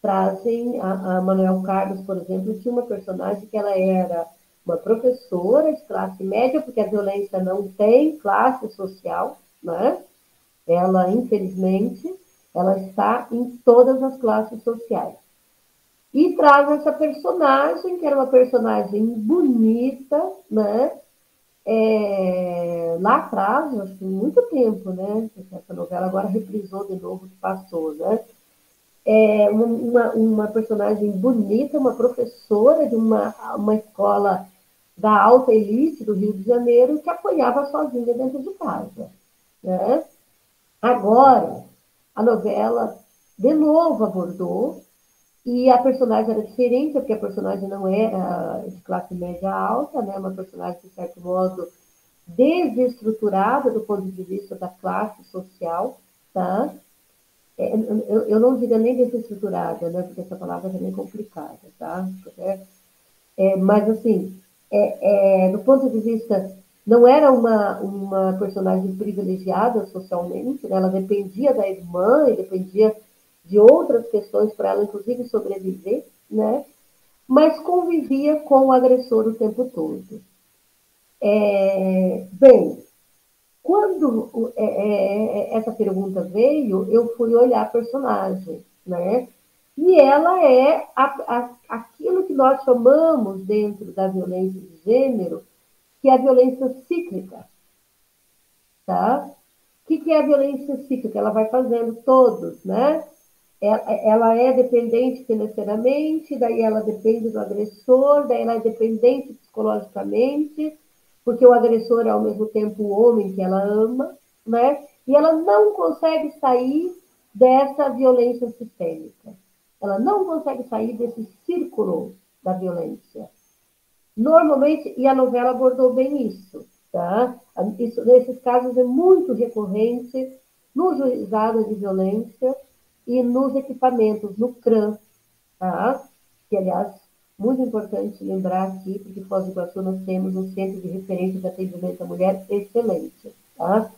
Speaker 2: trazem. A, a Manuel Carlos, por exemplo, tinha uma personagem que ela era uma professora de classe média, porque a violência não tem classe social, né? Ela, infelizmente, ela está em todas as classes sociais. E traz essa personagem, que era uma personagem bonita, né? É, lá atrás, que muito tempo, né? Essa novela agora reprisou de novo que passou, né? É uma, uma personagem bonita, uma professora de uma, uma escola da alta elite do Rio de Janeiro que apanhava sozinha dentro de casa. Né? Agora, a novela de novo abordou e a personagem era diferente, porque a personagem não era de classe média alta, né? uma personagem, de certo modo, desestruturada do ponto de vista da classe social, tá? É, eu, eu, não diria nem desestruturada, né? porque essa palavra é bem complicada, tá? É, mas, assim, é, é, do ponto de vista não era uma, uma personagem privilegiada socialmente, né? ela dependia da irmã e dependia de outras questões para ela, inclusive, sobreviver, né? mas convivia com o agressor o tempo todo. É, bem, quando é, é, essa pergunta veio, eu fui olhar a personagem, né? E ela é a, a, aquilo que nós chamamos dentro da violência de gênero que é a violência cíclica. Tá? O que, é a violência cíclica? Ela vai fazendo todos, né? Ela é dependente financeiramente, daí ela depende do agressor, daí ela é dependente psicologicamente, porque o agressor é ao mesmo tempo o homem que ela ama, né? E ela não consegue sair dessa violência sistêmica. Ela não consegue sair desse círculo da violência. Normalmente, e a novela abordou bem isso, tá? Isso, nesses casos é muito recorrente nos juizados de violência e nos equipamentos, no CRAM, tá? Que, aliás, muito importante lembrar aqui, porque Foz do Iguaçu nós temos um centro de referência de atendimento à mulher excelente, tá?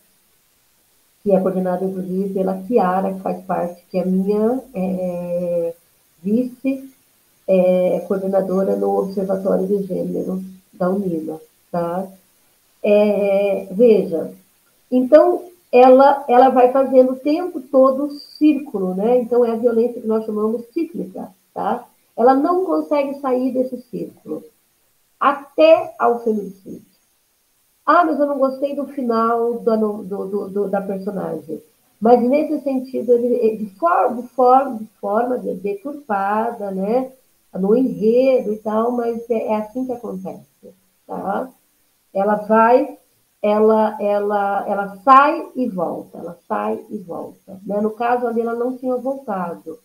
Speaker 2: Que é coordenado, inclusive, pela Kiara, que faz parte, que é minha é, vice é, coordenadora no Observatório de Gênero da Unila, tá? É, veja, então ela, ela vai fazendo o tempo todo círculo, né? Então é a violência que nós chamamos cíclica, tá? Ela não consegue sair desse círculo até ao feminicídio. Ah, mas eu não gostei do final do, do, do, da personagem. Mas nesse sentido, ele, de, forma, de forma, de forma deturpada, né? no enredo e tal, mas é, é assim que acontece, tá? Ela vai, ela, ela, ela sai e volta, ela sai e volta. Né? No caso ali, ela não tinha voltado,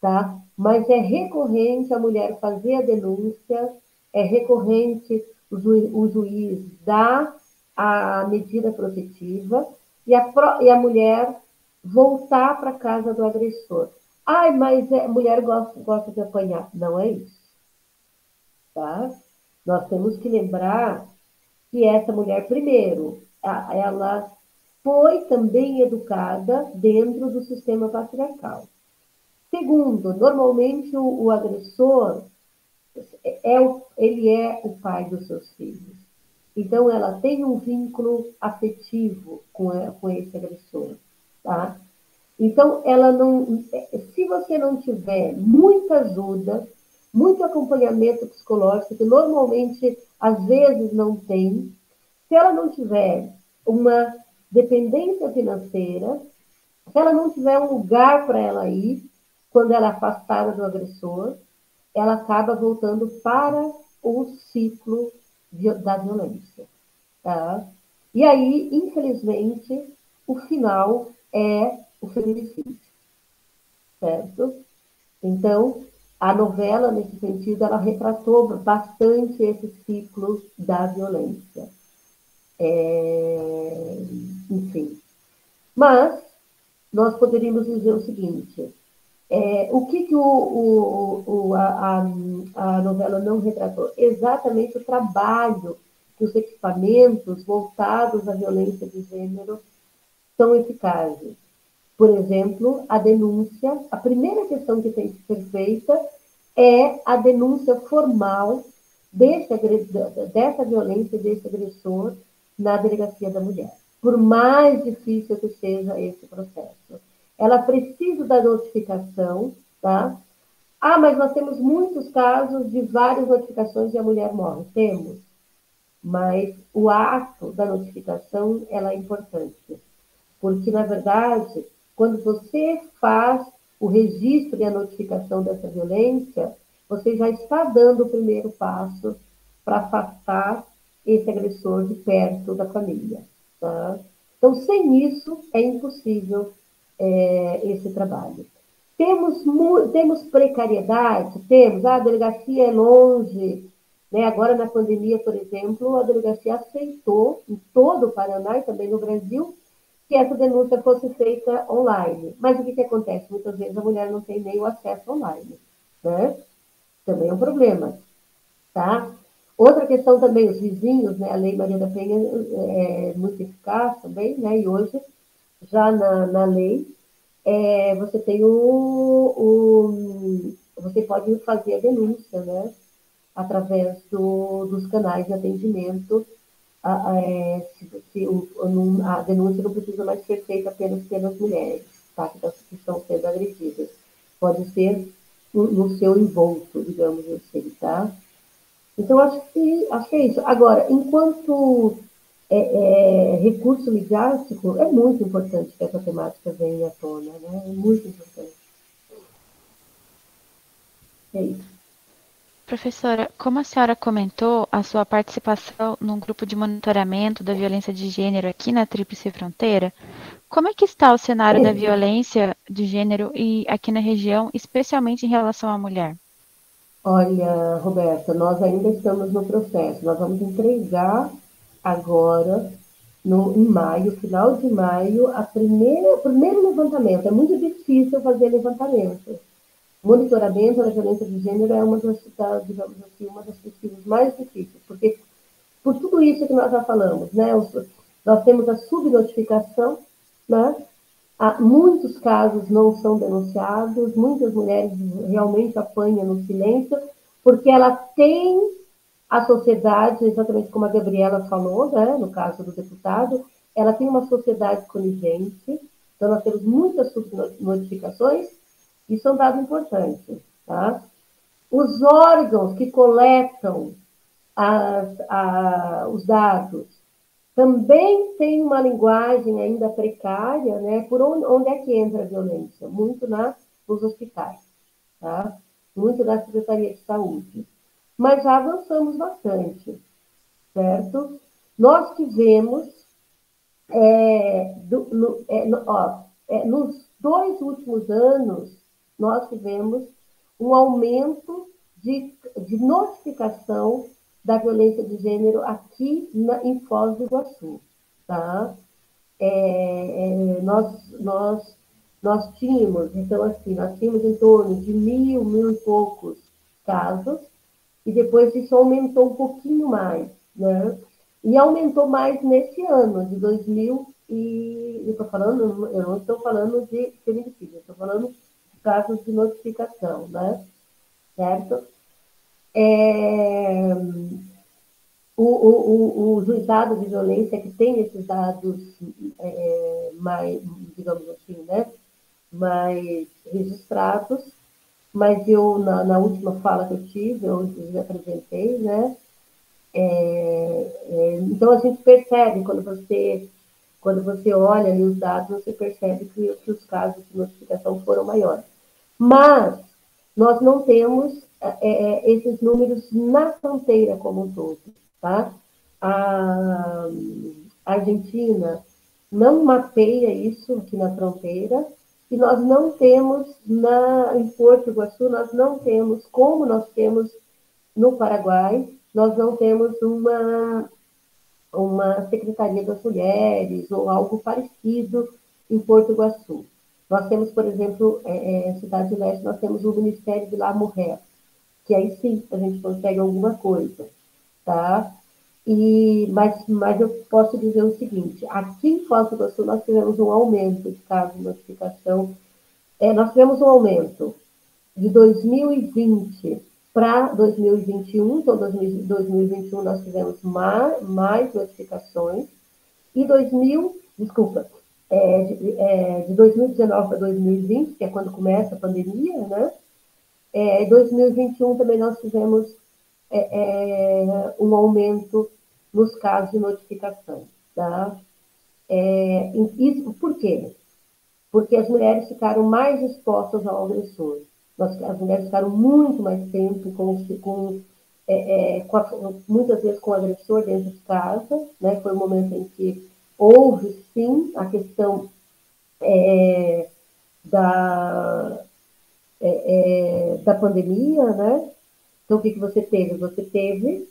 Speaker 2: tá? Mas é recorrente a mulher fazer a denúncia, é recorrente o juiz, dar a medida protetiva e a, e a mulher voltar para casa do agressor. Ai, mas a é, mulher gosta, gosta de apanhar. Não é isso. Tá? Nós temos que lembrar que essa mulher, primeiro, ela foi também educada dentro do sistema patriarcal. Segundo, normalmente o, o agressor é o, ele é o pai dos seus filhos. Então, ela tem um vínculo afetivo com, com esse agressor. Tá? Então, ela não. Se você não tiver muita ajuda, muito acompanhamento psicológico, que normalmente às vezes não tem, se ela não tiver uma dependência financeira, se ela não tiver um lugar para ela ir, quando ela é afastada do agressor, ela acaba voltando para o ciclo da violência. Tá? E aí, infelizmente, o final é o feminicídio, certo? Então, a novela, nesse sentido, ela retratou bastante esse ciclo da violência. É... Enfim. Mas, nós poderíamos dizer o seguinte, é, o que, que o, o, o, a, a, novela não retratou? Exatamente o trabalho que os equipamentos voltados à violência de gênero são eficazes por exemplo, a denúncia, a primeira questão que tem que ser feita é a denúncia formal desse, dessa violência, desse agressor na delegacia da mulher. Por mais difícil que seja esse processo. Ela precisa da notificação, tá? Ah, mas nós temos muitos casos de várias notificações e a mulher morre. Temos. Mas o ato da notificação, ela é importante. Porque, na verdade, quando você faz o registro e a notificação dessa violência, você já está dando o primeiro passo para afastar esse agressor de perto da família. Tá? Então, sem isso, é impossível é, esse trabalho. Temos, temos precariedade? Temos. Ah, a delegacia é longe. Né? Agora, na pandemia, por exemplo, a delegacia aceitou, em todo o Paraná e também no Brasil, que essa denúncia fosse feita online. Mas o que, que acontece? Muitas vezes a mulher não tem nem o acesso online. Né? Também é um problema. Tá? Outra questão também, os vizinhos, né? a Lei Maria da Penha é muito eficaz também, né? e hoje, já na, na lei, é, você tem o, o, Você pode fazer a denúncia, né? Através do, dos canais de atendimento. A, a, é, se, se, a denúncia não precisa mais ser feita apenas pelas mulheres, tá? Que, que estão sendo agredidas. Pode ser no, no seu envolto, digamos assim, tá? Então, acho que, acho que é isso. Agora, enquanto é, é, recurso midiático, é muito importante que essa temática venha à tona, né? É muito importante. É isso.
Speaker 1: Professora, como a senhora comentou, a sua participação num grupo de monitoramento da violência de gênero aqui na Tríplice Fronteira, como é que está o cenário é. da violência de gênero e aqui na região, especialmente em relação à mulher?
Speaker 2: Olha, Roberta, nós ainda estamos no processo. Nós vamos entregar agora, no, em maio, final de maio, a primeira, o primeiro levantamento. É muito difícil fazer levantamento. Monitoramento da violência de gênero é uma das, digamos assim, uma das pesquisas mais difíceis, porque por tudo isso que nós já falamos, né? Nós temos a subnotificação, né? Há, muitos casos não são denunciados, muitas mulheres realmente apanham no silêncio, porque ela tem a sociedade, exatamente como a Gabriela falou, né, no caso do deputado, ela tem uma sociedade conivente, então nós temos muitas notificações, isso é um dado importante. Tá? Os órgãos que coletam as, a, os dados também têm uma linguagem ainda precária, né? Por onde, onde é que entra a violência? Muito na, nos hospitais, tá? Muito na Secretaria de Saúde mas já avançamos bastante, certo? Nós tivemos, é, do, no, é, no, ó, é, nos dois últimos anos, nós tivemos um aumento de, de notificação da violência de gênero aqui na, em Foz do Iguaçu, tá? É, é, nós, nós, nós tínhamos, então assim, nós tínhamos em torno de mil, mil e poucos casos, e depois isso aumentou um pouquinho mais, né? E aumentou mais nesse ano, de 2000 e... Eu estou falando, eu não estou falando de feminicídio, estou falando de casos de notificação, né? Certo? É... O, o, o, o, juizado de violência que tem esses dados é, mais, digamos assim, né, mais registrados, mas eu, na, na, última fala que eu tive, eu apresentei, né? É, é, então a gente percebe quando você quando você olha ali os dados, você percebe que, que os casos de notificação foram maiores. Mas nós não temos é, é esses números na fronteira como um todo, tá? A Argentina não mapeia isso aqui na fronteira, que nós não temos na, em Porto Iguaçu, nós não temos, como nós temos no Paraguai, nós não temos uma, uma Secretaria das Mulheres ou algo parecido em Porto Iguaçu. Nós temos, por exemplo, é, é, Cidade Leste, nós temos o Ministério de La Mulher, que aí sim a gente consegue alguma coisa, tá? E, mas, mas eu posso dizer o seguinte: aqui em Foz do Iguaçu nós tivemos um aumento de casos de notificação. É, nós tivemos um aumento de 2020 para 2021, então 2021 nós tivemos mais, mais notificações, e 2000, desculpa, é, de, é, de 2019 para 2020, que é quando começa a pandemia, né? É, 2021 também nós tivemos é, é, um aumento nos casos de notificação, tá? É, isso, por quê? Porque as mulheres ficaram mais expostas ao agressor. Nós, as mulheres ficaram muito mais tempo com, com, é, é, com a, muitas vezes com o agressor dentro de casa, né? Foi o um momento em que houve sim a questão é, da, é, é, da pandemia, né? Então o que, que você teve? Você teve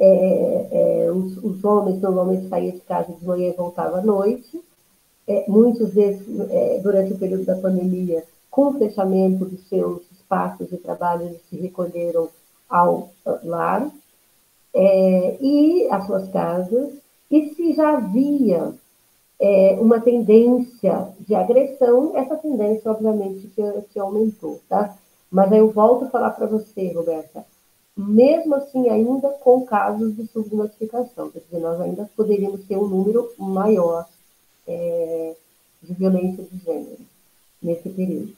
Speaker 2: é, os, os, homens normalmente saíam de casa de manhã e voltavam à noite, muitas vezes durante o período da pandemia com o fechamento dos seus espaços de trabalho, eles se recolheram ao lar é, e às suas casas, e se já havia é, uma tendência de agressão, essa tendência, obviamente, que, que aumentou, tá? Mas aí eu volto a falar para você, Roberta, mesmo assim, ainda com casos de subnotificação, quer dizer, nós ainda poderíamos ter um número maior é, de violência de gênero nesse período.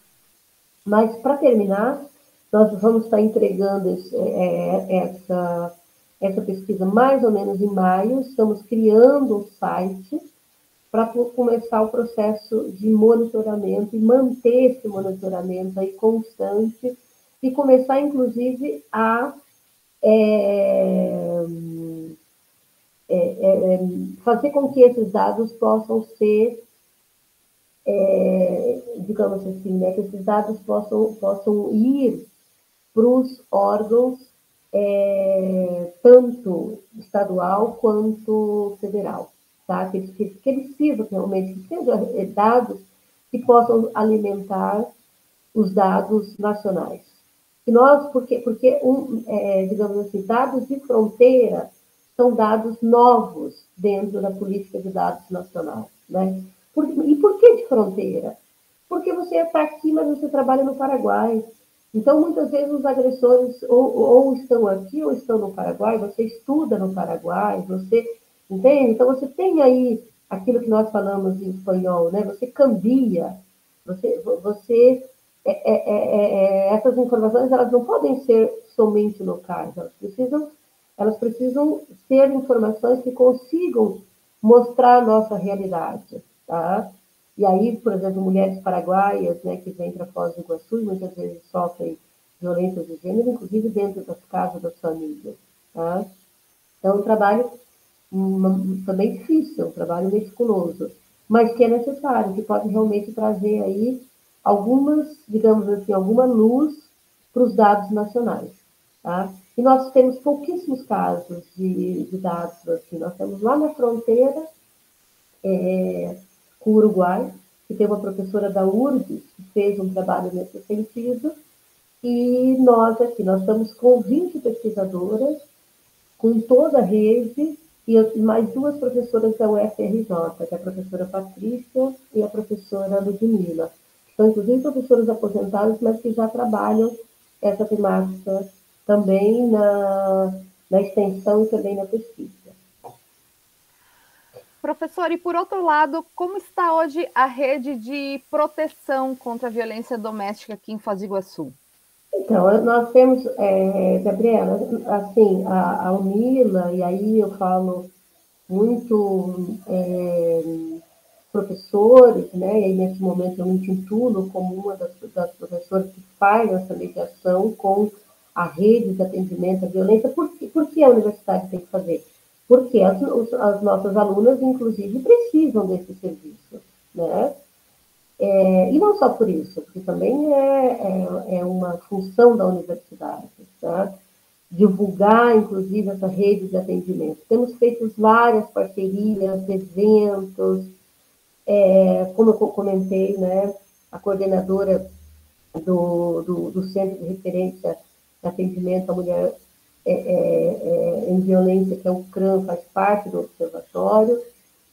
Speaker 2: Mas, para terminar, nós vamos estar entregando esse, é, é, essa, essa pesquisa mais ou menos em maio. Estamos criando um site para começar o processo de monitoramento e manter esse monitoramento aí constante e começar, inclusive, a é, é, é, fazer com que esses dados possam ser é, digamos assim, né, que esses dados possam, possam ir para os órgãos é, tanto estadual quanto federal, tá? Que, que, que eles sirvam realmente, que sejam é, dados que possam alimentar os dados nacionais. E nós, porque, porque um, é, digamos assim, dados de fronteira são dados novos dentro da política de dados nacional, né? Por, e por que de fronteira? Porque você está aqui, mas você trabalha no Paraguai. Então, muitas vezes, os agressores ou, ou estão aqui ou estão no Paraguai, você estuda no Paraguai, você. Entende? Então, você tem aí aquilo que nós falamos em espanhol, né? Você cambia, você. você é, é, é, é, essas informações elas não podem ser somente locais, elas precisam, elas precisam ser informações que consigam mostrar a nossa realidade. Tá? E aí, por exemplo, mulheres paraguaias né, que vêm para Foz do Iguaçu e muitas vezes sofrem violência de gênero, inclusive dentro das casas das famílias. Tá? Então, um trabalho um, também difícil, um trabalho meticuloso, mas que é necessário, que pode realmente trazer aí algumas, digamos assim, alguma luz para os dados nacionais. Tá? E nós temos pouquíssimos casos de, de dados assim. Nós temos lá na fronteira é, com o Uruguai, que tem uma professora da URGS que fez um trabalho nesse sentido, e nós aqui, nós estamos com 20 pesquisadoras, com toda a rede, e mais duas professoras da UFRJ, que é a professora Patrícia e a professora Ludmila. São, inclusive, professoras aposentadas, mas que já trabalham essa temática também na, na extensão e também na pesquisa.
Speaker 3: Professor, e por outro lado, como está hoje a rede de proteção contra a violência doméstica aqui em Foz do Iguaçu?
Speaker 2: Então, nós temos, é, Gabriela, assim, a, a Unila, e aí eu falo muito é, professores, né, e aí nesse momento eu me intitulo como uma das, das professoras que faz essa mediação com a rede de atendimento à violência, por, por que a universidade tem que fazer? porque as, as nossas alunas, inclusive, precisam desse serviço, né? É, e não só por isso, porque também é, é, é uma função da universidade, tá? divulgar, inclusive, essa rede de atendimento. Temos feito várias parcerias, eventos, é, como eu comentei, né, a coordenadora do, do, do Centro de Referência de Atendimento à Mulher é, é, é, em violência, que é o CRAM, faz parte do observatório,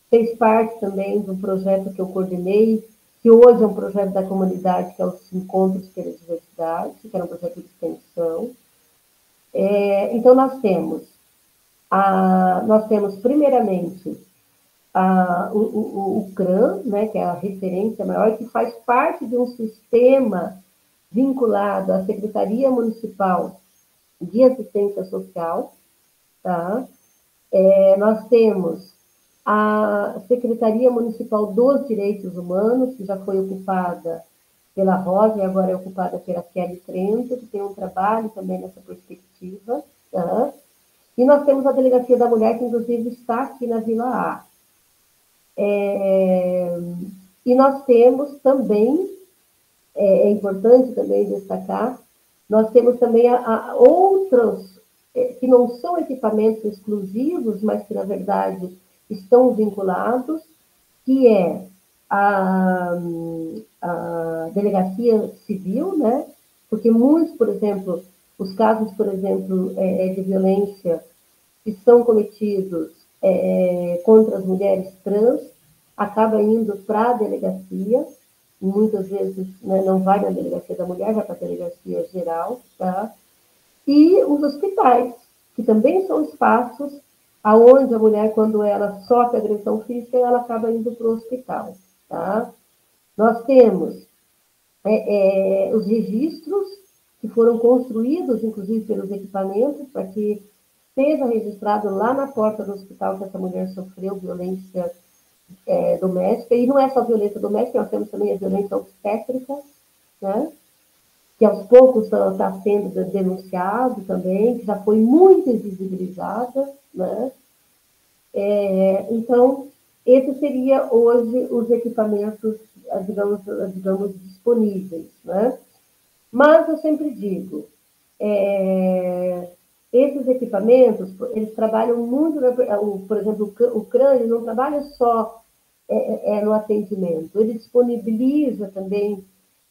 Speaker 2: fez parte também do projeto que eu coordenei, que hoje é um projeto da comunidade, que é os Encontros pela Diversidade, que era um projeto de extensão. É, então, nós temos, a, nós temos primeiramente, o, o, o, CRAM, né, que é a referência maior, que faz parte de um sistema vinculado à Secretaria Municipal de Assistência Social. Tá? É, nós temos a Secretaria Municipal dos Direitos Humanos, que já foi ocupada pela Rosa e agora é ocupada pela Kelly Trento, que tem um trabalho também nessa perspectiva. Tá? E nós temos a Delegacia da Mulher, que inclusive está aqui na Vila A. É, e nós temos também, é, é importante também destacar, nós temos também a, a outros, é, que não são equipamentos exclusivos, mas que, na verdade, estão vinculados, que é a, a delegacia civil, né? Porque muitos, por exemplo, os casos, por exemplo, é, é de violência que são cometidos é, contra as mulheres trans, acaba indo para a delegacia, muitas vezes né, não vai na delegacia da mulher, vai para a delegacia geral, tá? E os hospitais, que também são espaços aonde a mulher, quando ela sofre agressão física, ela acaba indo para o hospital, tá? Nós temos é, é, os registros que foram construídos, inclusive pelos equipamentos, para que seja registrado lá na porta do hospital que essa mulher sofreu violência é, doméstica, e não é só violência doméstica, nós temos também a violência obstétrica, né? que aos poucos está tá sendo denunciado também, que já foi muito invisibilizada, né? É, então, esse seria hoje os equipamentos, digamos, digamos disponíveis, né? Mas eu sempre digo, é, esses equipamentos, eles trabalham muito, por exemplo, o crânio não trabalha só é, é, é, no atendimento, ele disponibiliza também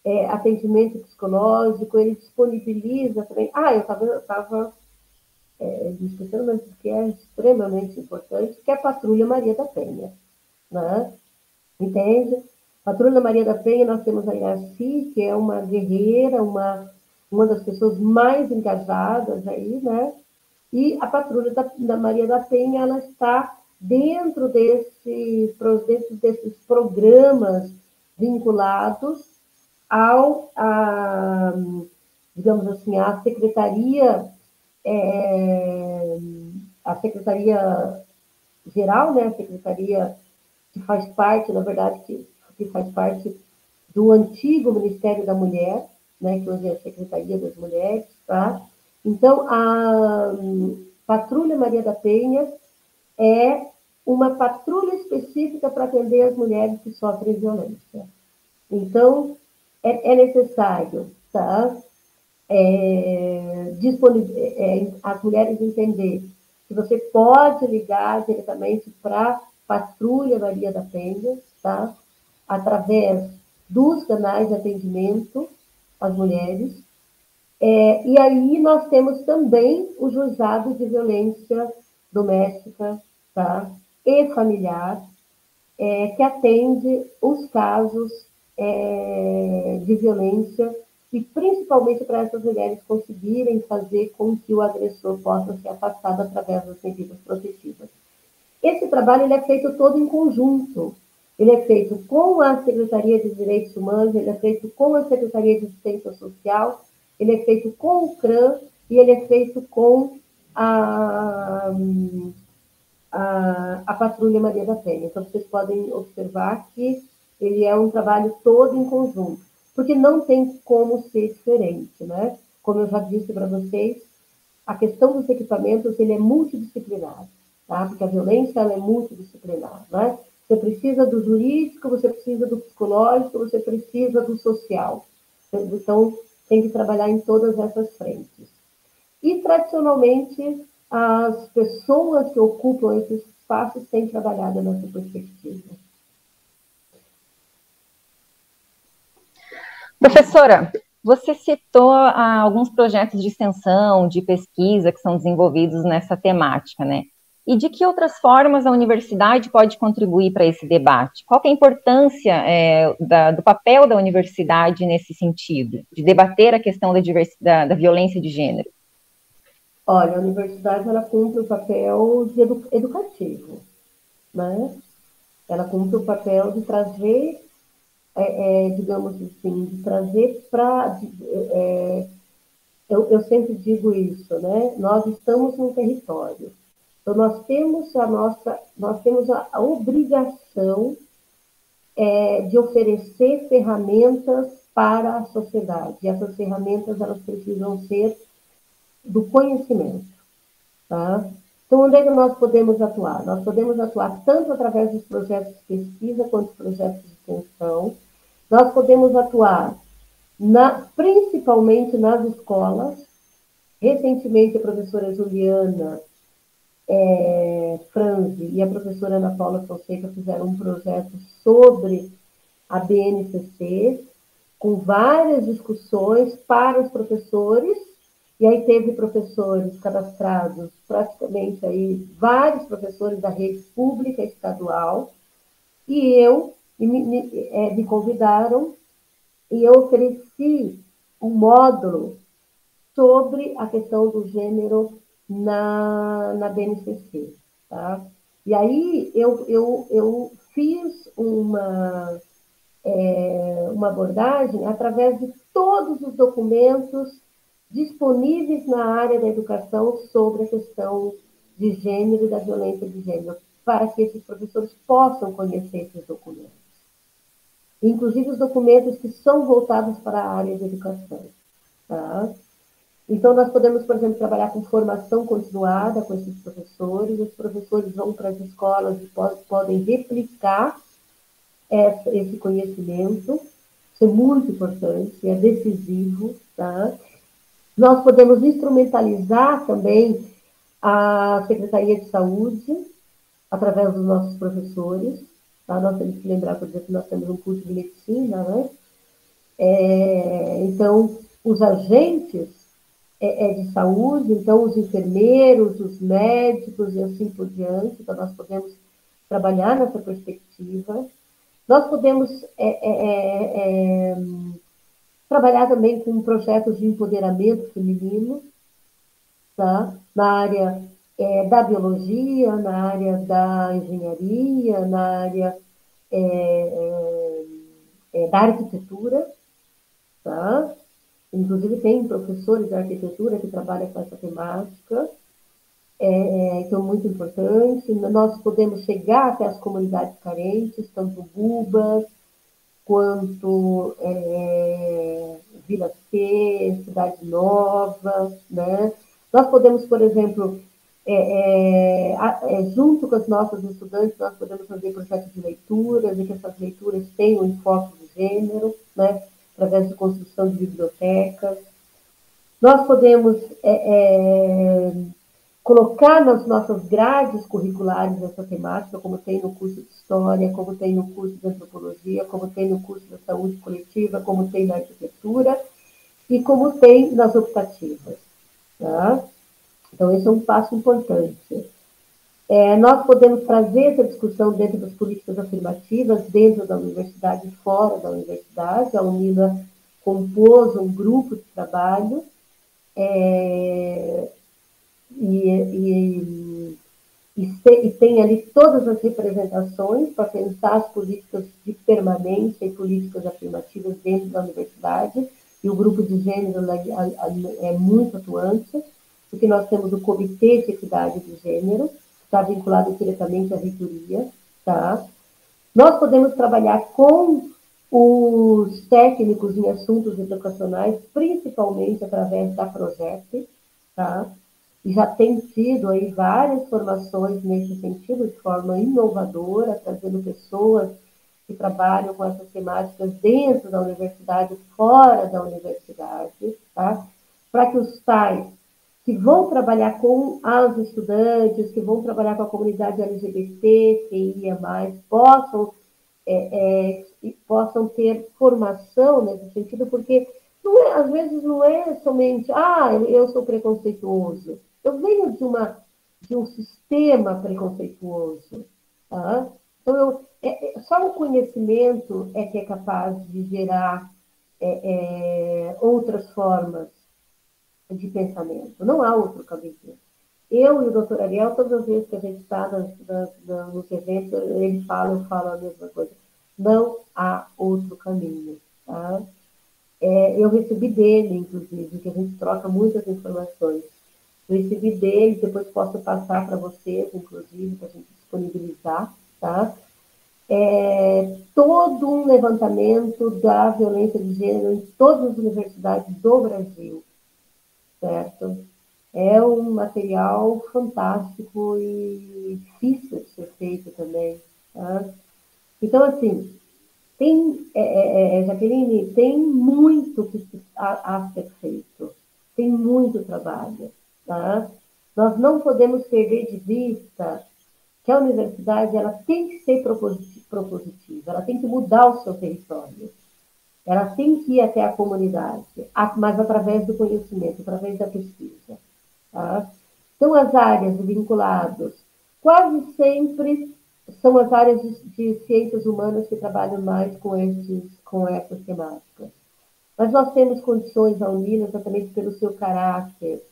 Speaker 2: é, atendimento psicológico, ele disponibiliza também. Ah, eu estava é, esquecendo, mas que é extremamente importante, que é a Patrulha Maria da Penha. Né? Entende? Patrulha Maria da Penha, nós temos a Iraci, que é uma guerreira, uma, uma das pessoas mais engajadas aí, né? E a Patrulha da, da Maria da Penha, ela está dentro, desse, dentro desses programas vinculados ao, a, digamos assim, à Secretaria, é, a Secretaria Geral, né, a Secretaria que faz parte, na verdade, que, que faz parte do antigo Ministério da Mulher, né, que hoje é a Secretaria das Mulheres, tá? Então, a Patrulha Maria da Penha é uma patrulha específica para atender as mulheres que sofrem violência. Então, é, é necessário tá? É, é, as mulheres entender que você pode ligar diretamente para Patrulha Maria da Penha, tá? através dos canais de atendimento às mulheres. É, e aí nós temos também o juizado de violência doméstica tá? e familiar, é, que atende os casos é, de violência e principalmente para essas mulheres conseguirem fazer com que o agressor possa ser afastado através das medidas protetivas. Esse trabalho ele é feito todo em conjunto. Ele é feito com a Secretaria de Direitos Humanos, ele é feito com a Secretaria de Assistência Social, ele é feito com o CRAM e ele é feito com a, a, a Patrulha Maria da Penha. Então, vocês podem observar que ele é um trabalho todo em conjunto, porque não tem como ser diferente, né? Como eu já disse para vocês, a questão dos equipamentos ele é multidisciplinar, tá? Porque a violência ela é multidisciplinar, né? Você precisa do jurídico, você precisa do psicológico, você precisa do social. Então, tem que trabalhar em todas essas frentes. E, tradicionalmente, as pessoas que ocupam esses espaços têm trabalhado nessa perspectiva.
Speaker 4: Professora, Você citou ah, alguns projetos de extensão, de pesquisa que são desenvolvidos nessa temática, né? E de que outras formas a universidade pode contribuir para esse debate? Qual é a importância é, da, do papel da universidade nesse sentido, de debater a questão da, da, da violência de gênero?
Speaker 2: Olha, a universidade ela cumpre o papel edu educativo, né? Ela cumpre o papel de trazer, é, é, digamos assim, de trazer para. É, eu, eu sempre digo isso, né? Nós estamos num território, então nós temos a nossa, nós temos a, a obrigação é, de oferecer ferramentas para a sociedade. E essas ferramentas elas precisam ser do conhecimento. Tá? Então, onde é que nós podemos atuar? Nós podemos atuar tanto através dos projetos de pesquisa quanto dos projetos de extensão. Nós podemos atuar na, principalmente nas escolas. Recentemente, a professora Juliana é, Franzi e a professora Ana Paula Fonseca fizeram um projeto sobre a BNCC, com várias discussões para os professores e aí teve professores cadastrados, praticamente aí vários professores da rede pública estadual, e eu me, me, é, me convidaram e eu ofereci um módulo sobre a questão do gênero na, na BNCC. Tá? E aí eu, eu, eu fiz uma, é, uma abordagem através de todos os documentos disponíveis na área da educação sobre a questão de gênero e da violência de gênero, para que esses professores possam conhecer esses documentos. Inclusive os documentos que são voltados para a área de educação. Tá? Então, nós podemos, por exemplo, trabalhar com formação continuada com esses professores. Os professores vão para as escolas e podem replicar esse conhecimento. Isso é muito importante, é decisivo. Tá? Nós podemos instrumentalizar também a Secretaria de Saúde, através dos nossos professores. Tá? Nós temos que lembrar, por exemplo, que nós temos um curso de medicina, né? É, então, os agentes é, é, de saúde, então, os enfermeiros, os médicos e assim por diante. Então, nós podemos trabalhar nessa perspectiva. Nós podemos é, é, é trabalhar também com projetos de empoderamento feminino, tá? na área é, da biologia, na área da engenharia, na área é, é, é da arquitetura. Tá? Inclusive, tem professores de arquitetura que trabalham com essa temática. É, então, muito importante. Nós podemos chegar até as comunidades carentes, tanto Bubas, quanto é, Vila C, Cidade Nova, né? Nós podemos, por exemplo, é, é, é, junto com as nossas estudantes, nós podemos fazer projetos de leituras, e que essas leituras tenham enfoque de gênero, né? Através de construção de bibliotecas. Nós podemos é, é, colocar nas nossas grades curriculares essa temática, como tem no curso de História, como tem no curso de Antropologia, como tem no curso da Saúde Coletiva, como tem na Arquitetura e como tem nas optativas. Tá? Então, esse é um passo importante. É, nós podemos trazer essa discussão dentro das políticas afirmativas, dentro da universidade e fora da universidade. A Unila compôs um grupo de trabalho é, e, e, e, e, tem ali todas as representações para pensar as políticas de permanência e políticas afirmativas dentro da universidade, e o grupo de gênero é muito atuante, porque nós temos o Comitê de Equidade de Gênero, está vinculado diretamente à reitoria, tá? Nós podemos trabalhar com os técnicos em assuntos educacionais, principalmente através da Project, tá? já tem tido aí várias formações nesse sentido, de forma inovadora, trazendo pessoas que trabalham com essas temáticas dentro da universidade, fora da universidade, tá? Para que os pais que vão trabalhar com as estudantes, que vão trabalhar com a comunidade LGBT, QIA+, possam, é, é, possam ter formação nesse sentido, porque é, às vezes não é somente, ah, eu sou preconceituoso. Eu venho de, uma, de um sistema preconceituoso. Tá? Então, eu, é, é, só o conhecimento é que é capaz de gerar é, é, outras formas de pensamento. Não há outro caminho. Eu e o doutor Ariel, todas as vezes que a gente está nos eventos, ele fala, eu falo a mesma coisa. Não há outro caminho. Tá? É, eu recebi dele, inclusive, que a gente troca muitas informações. Eu recebi dele, depois posso passar para vocês, inclusive, para a gente disponibilizar, tá? É, todo um levantamento da violência de gênero em todas as universidades do Brasil, certo? É um material fantástico e difícil de ser feito também, tá? Então, assim, tem, é, é, é, Jaqueline, tem muito que a, a ser feito, tem muito trabalho. Tá? Nós não podemos perder de vista que a universidade ela tem que ser propositiva, ela tem que mudar o seu território, ela tem que ir até a comunidade, mas através do conhecimento, através da pesquisa. Tá? Então, as áreas vinculadas quase sempre são as áreas de, de, ciências humanas que trabalham mais com, esses, com essas temáticas. Mas nós temos condições a unir exatamente pelo seu caráter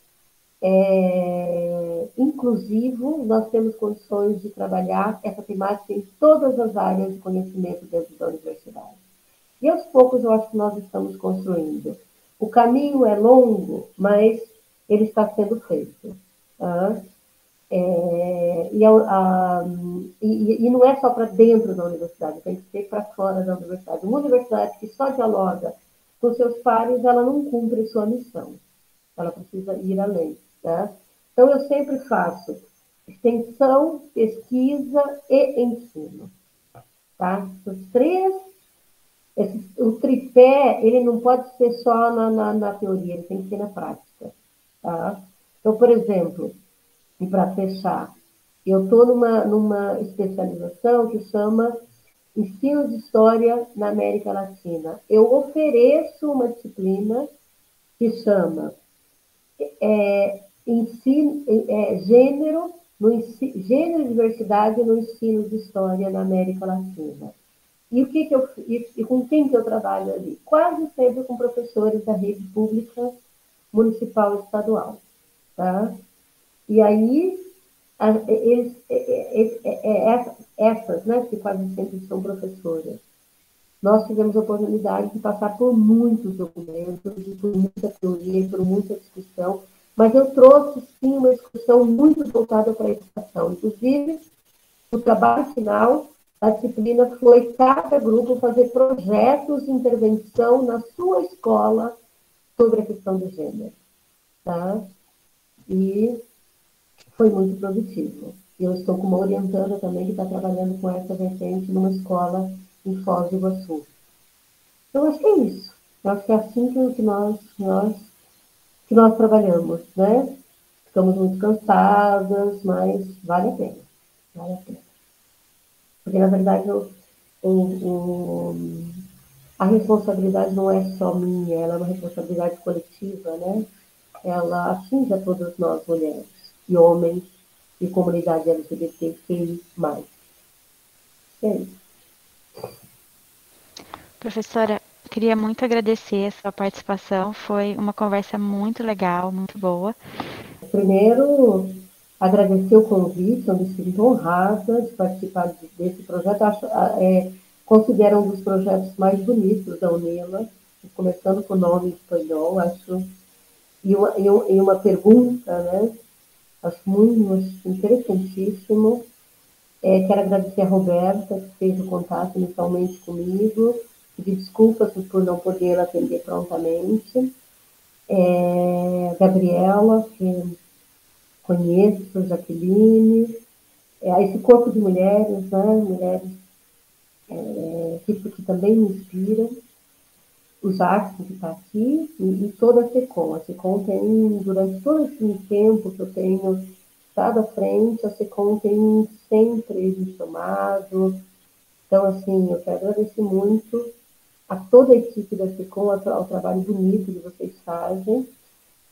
Speaker 2: é, inclusivo, nós temos condições de trabalhar essa temática em todas as áreas de conhecimento dentro da universidade. E aos poucos eu acho que nós estamos construindo. O caminho é longo, mas ele está sendo feito. Tá? É, e, a, e, e, não é só para dentro da universidade, tem que ser para fora da universidade. Uma universidade que só dialoga com seus pares, ela não cumpre sua missão. Ela precisa ir além. Tá? Então, eu sempre faço extensão, pesquisa e ensino. Tá? Os três, esse, o tripé, ele não pode ser só na, na, na teoria, ele tem que ser na prática. Tá? Então, por exemplo, e para fechar, eu estou numa, numa especialização que chama Ensino de História na América Latina. Eu ofereço uma disciplina que chama é, ensino, é, gênero, no gênero e diversidade no ensino de História na América Latina. E, o que, que eu, e, e com quem que eu trabalho ali? Quase sempre com professores da rede pública municipal e estadual. Tá? E aí, eles, essas, né, que quase sempre são professoras, nós tivemos a oportunidade de passar por muitos documentos, por muita teoria, por muita discussão, mas eu trouxe, sim, uma discussão muito voltada para a educação. Inclusive, o trabalho final da disciplina foi cada grupo fazer projetos de intervenção na sua escola sobre a questão do gênero. Tá? E foi muito produtivo. Eu estou com uma orientanda também que está trabalhando com essa vertente numa escola em Foz do Iguaçu. Então, acho que é isso. Eu acho que é assim que nós, nós, que nós trabalhamos, né? Ficamos muito cansadas, mas vale a pena. Vale a pena. Porque, na verdade, o, o, o, a responsabilidade não é só minha, ela é uma responsabilidade coletiva, né? Ela atinge a todas nós, mulheres e homens e comunidade LGBTQI+. É isso.
Speaker 1: Professora, queria muito agradecer a sua participação. Foi uma conversa muito legal, muito boa.
Speaker 2: Primeiro, agradecer o convite, eu me sinto honrada de participar desse projeto. Acho, é, considero um dos projetos mais bonitos da UNELA, começando com o nome espanhol, acho. E uma, e uma pergunta, né? Acho muito interessantíssimo. É, quero agradecer a Roberta, que fez o contato inicialmente comigo, pedir desculpas por não poder atender prontamente. É, Gabriela, que conheço, Jaqueline, é, esse corpo de mulheres, né, mulheres é, que, que também me inspiram o Jackson que está aqui e, e, toda a SECOM. A SECOM tem, durante todo esse tempo que eu tenho estado à frente, a SECOM tem sempre me chamado. Então, assim, eu quero agradecer muito a toda a equipe da FICOM, ao trabalho bonito que vocês fazem.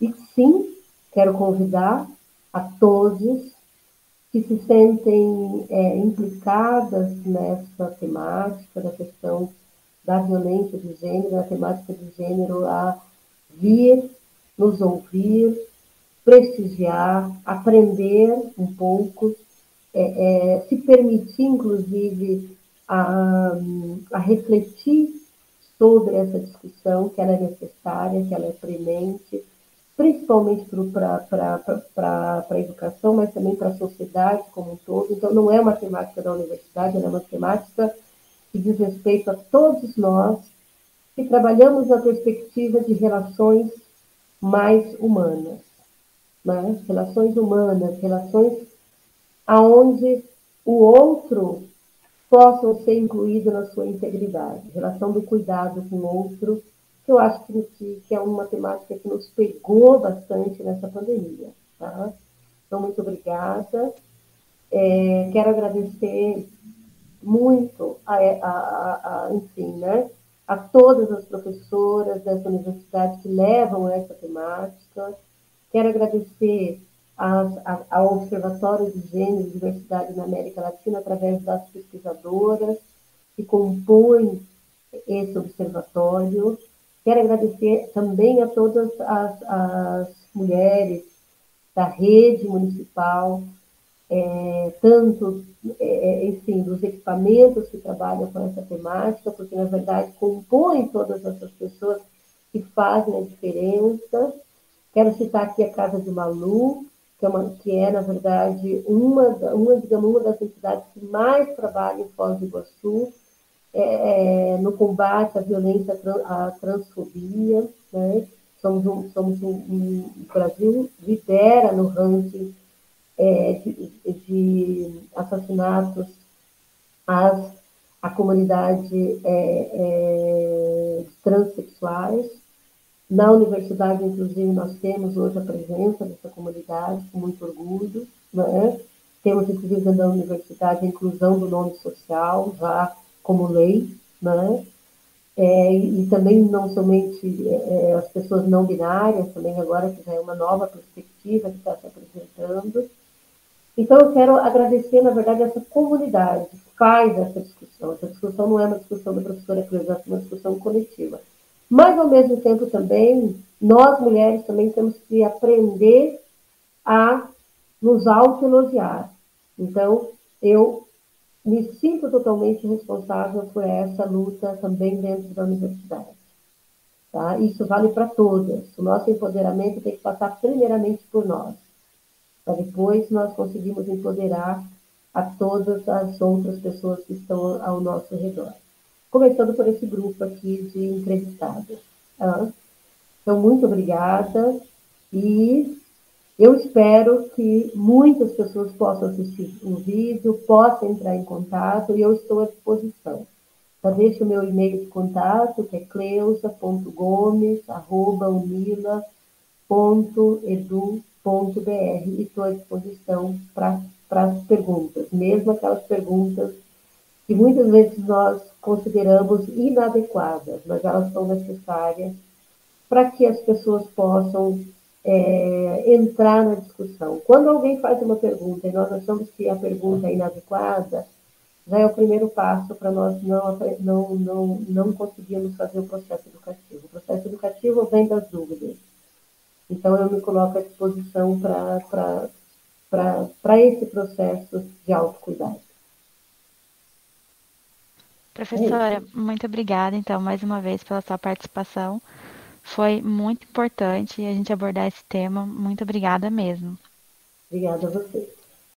Speaker 2: E sim, quero convidar a todos que se sentem é, implicadas nessa temática da questão da violência de gênero, da temática de gênero, a vir nos ouvir, prestigiar, aprender um pouco, é, é, se permitir, inclusive, a, a refletir sobre essa discussão, que ela é necessária, que ela é premente, principalmente para a educação, mas também para a sociedade como um todo. Então, não é uma temática da universidade, ela é uma temática que diz respeito a todos nós que trabalhamos na perspectiva de relações mais humanas, né? relações humanas, relações aonde o outro possa ser incluído na sua integridade, relação do cuidado com o outro, que eu acho que, que é uma temática que nos pegou bastante nessa pandemia. Tá? Então, muito obrigada. É, quero agradecer muito a, a, a, enfim, né, a todas as professoras dessa universidade que levam essa temática. Quero agradecer ao Observatório de Gênero e Diversidade na América Latina, através das pesquisadoras que compõem esse observatório. Quero agradecer também a todas as, as mulheres da rede municipal, é, tanto, é, enfim, dos equipamentos que trabalham com essa temática, porque, na verdade, compõem todas essas pessoas que fazem a diferença. Quero citar aqui a Casa de Malu, que é, uma, que é na verdade, uma, uma, digamos, uma das entidades que mais trabalha em Foz do Iguaçu, é, é, no combate à violência, à transfobia. Né? Somos um, somos um, um, o Brasil lidera no ranking é, de, de, assassinatos às, à comunidade é, é, transexuais. Na universidade, inclusive, nós temos hoje a presença dessa comunidade, com muito orgulho. Né? Temos, inclusive, na universidade a inclusão do nome social, já como lei, né? É, e também não somente é, as pessoas não binárias, também agora que já é uma nova perspectiva que está se apresentando. Então, eu quero agradecer, na verdade, essa comunidade que faz essa discussão. Essa discussão não é uma discussão da professora Cruz, é uma discussão coletiva. Mas, ao mesmo tempo, também, nós mulheres também temos que aprender a nos autoelogiar. Então, eu me sinto totalmente responsável por essa luta também dentro da universidade. Tá? Isso vale para todas. O nosso empoderamento tem que passar primeiramente por nós para depois nós conseguimos empoderar a todas as outras pessoas que estão ao nosso redor. Começando por esse grupo aqui de entrevistados. Tá? Então, muito obrigada e eu espero que muitas pessoas possam assistir o vídeo, possam entrar em contato e eu estou à disposição. Já deixo o meu e-mail de contato, que é cleusa.gomes.unila.edu.br e estou à disposição para as perguntas, mesmo aquelas perguntas que muitas vezes nós consideramos inadequadas, mas elas são necessárias para que as pessoas possam é, entrar na discussão. Quando alguém faz uma pergunta e nós achamos que a pergunta é inadequada, já é o primeiro passo para nós não, não, não, não conseguirmos fazer o processo educativo. O processo educativo vem das dúvidas. Então, eu me coloco à disposição para esse processo de autocuidado.
Speaker 1: Professora, muito obrigada, então, mais uma vez pela sua participação. Foi muito importante a gente abordar esse tema. Muito obrigada mesmo.
Speaker 2: Obrigada a você.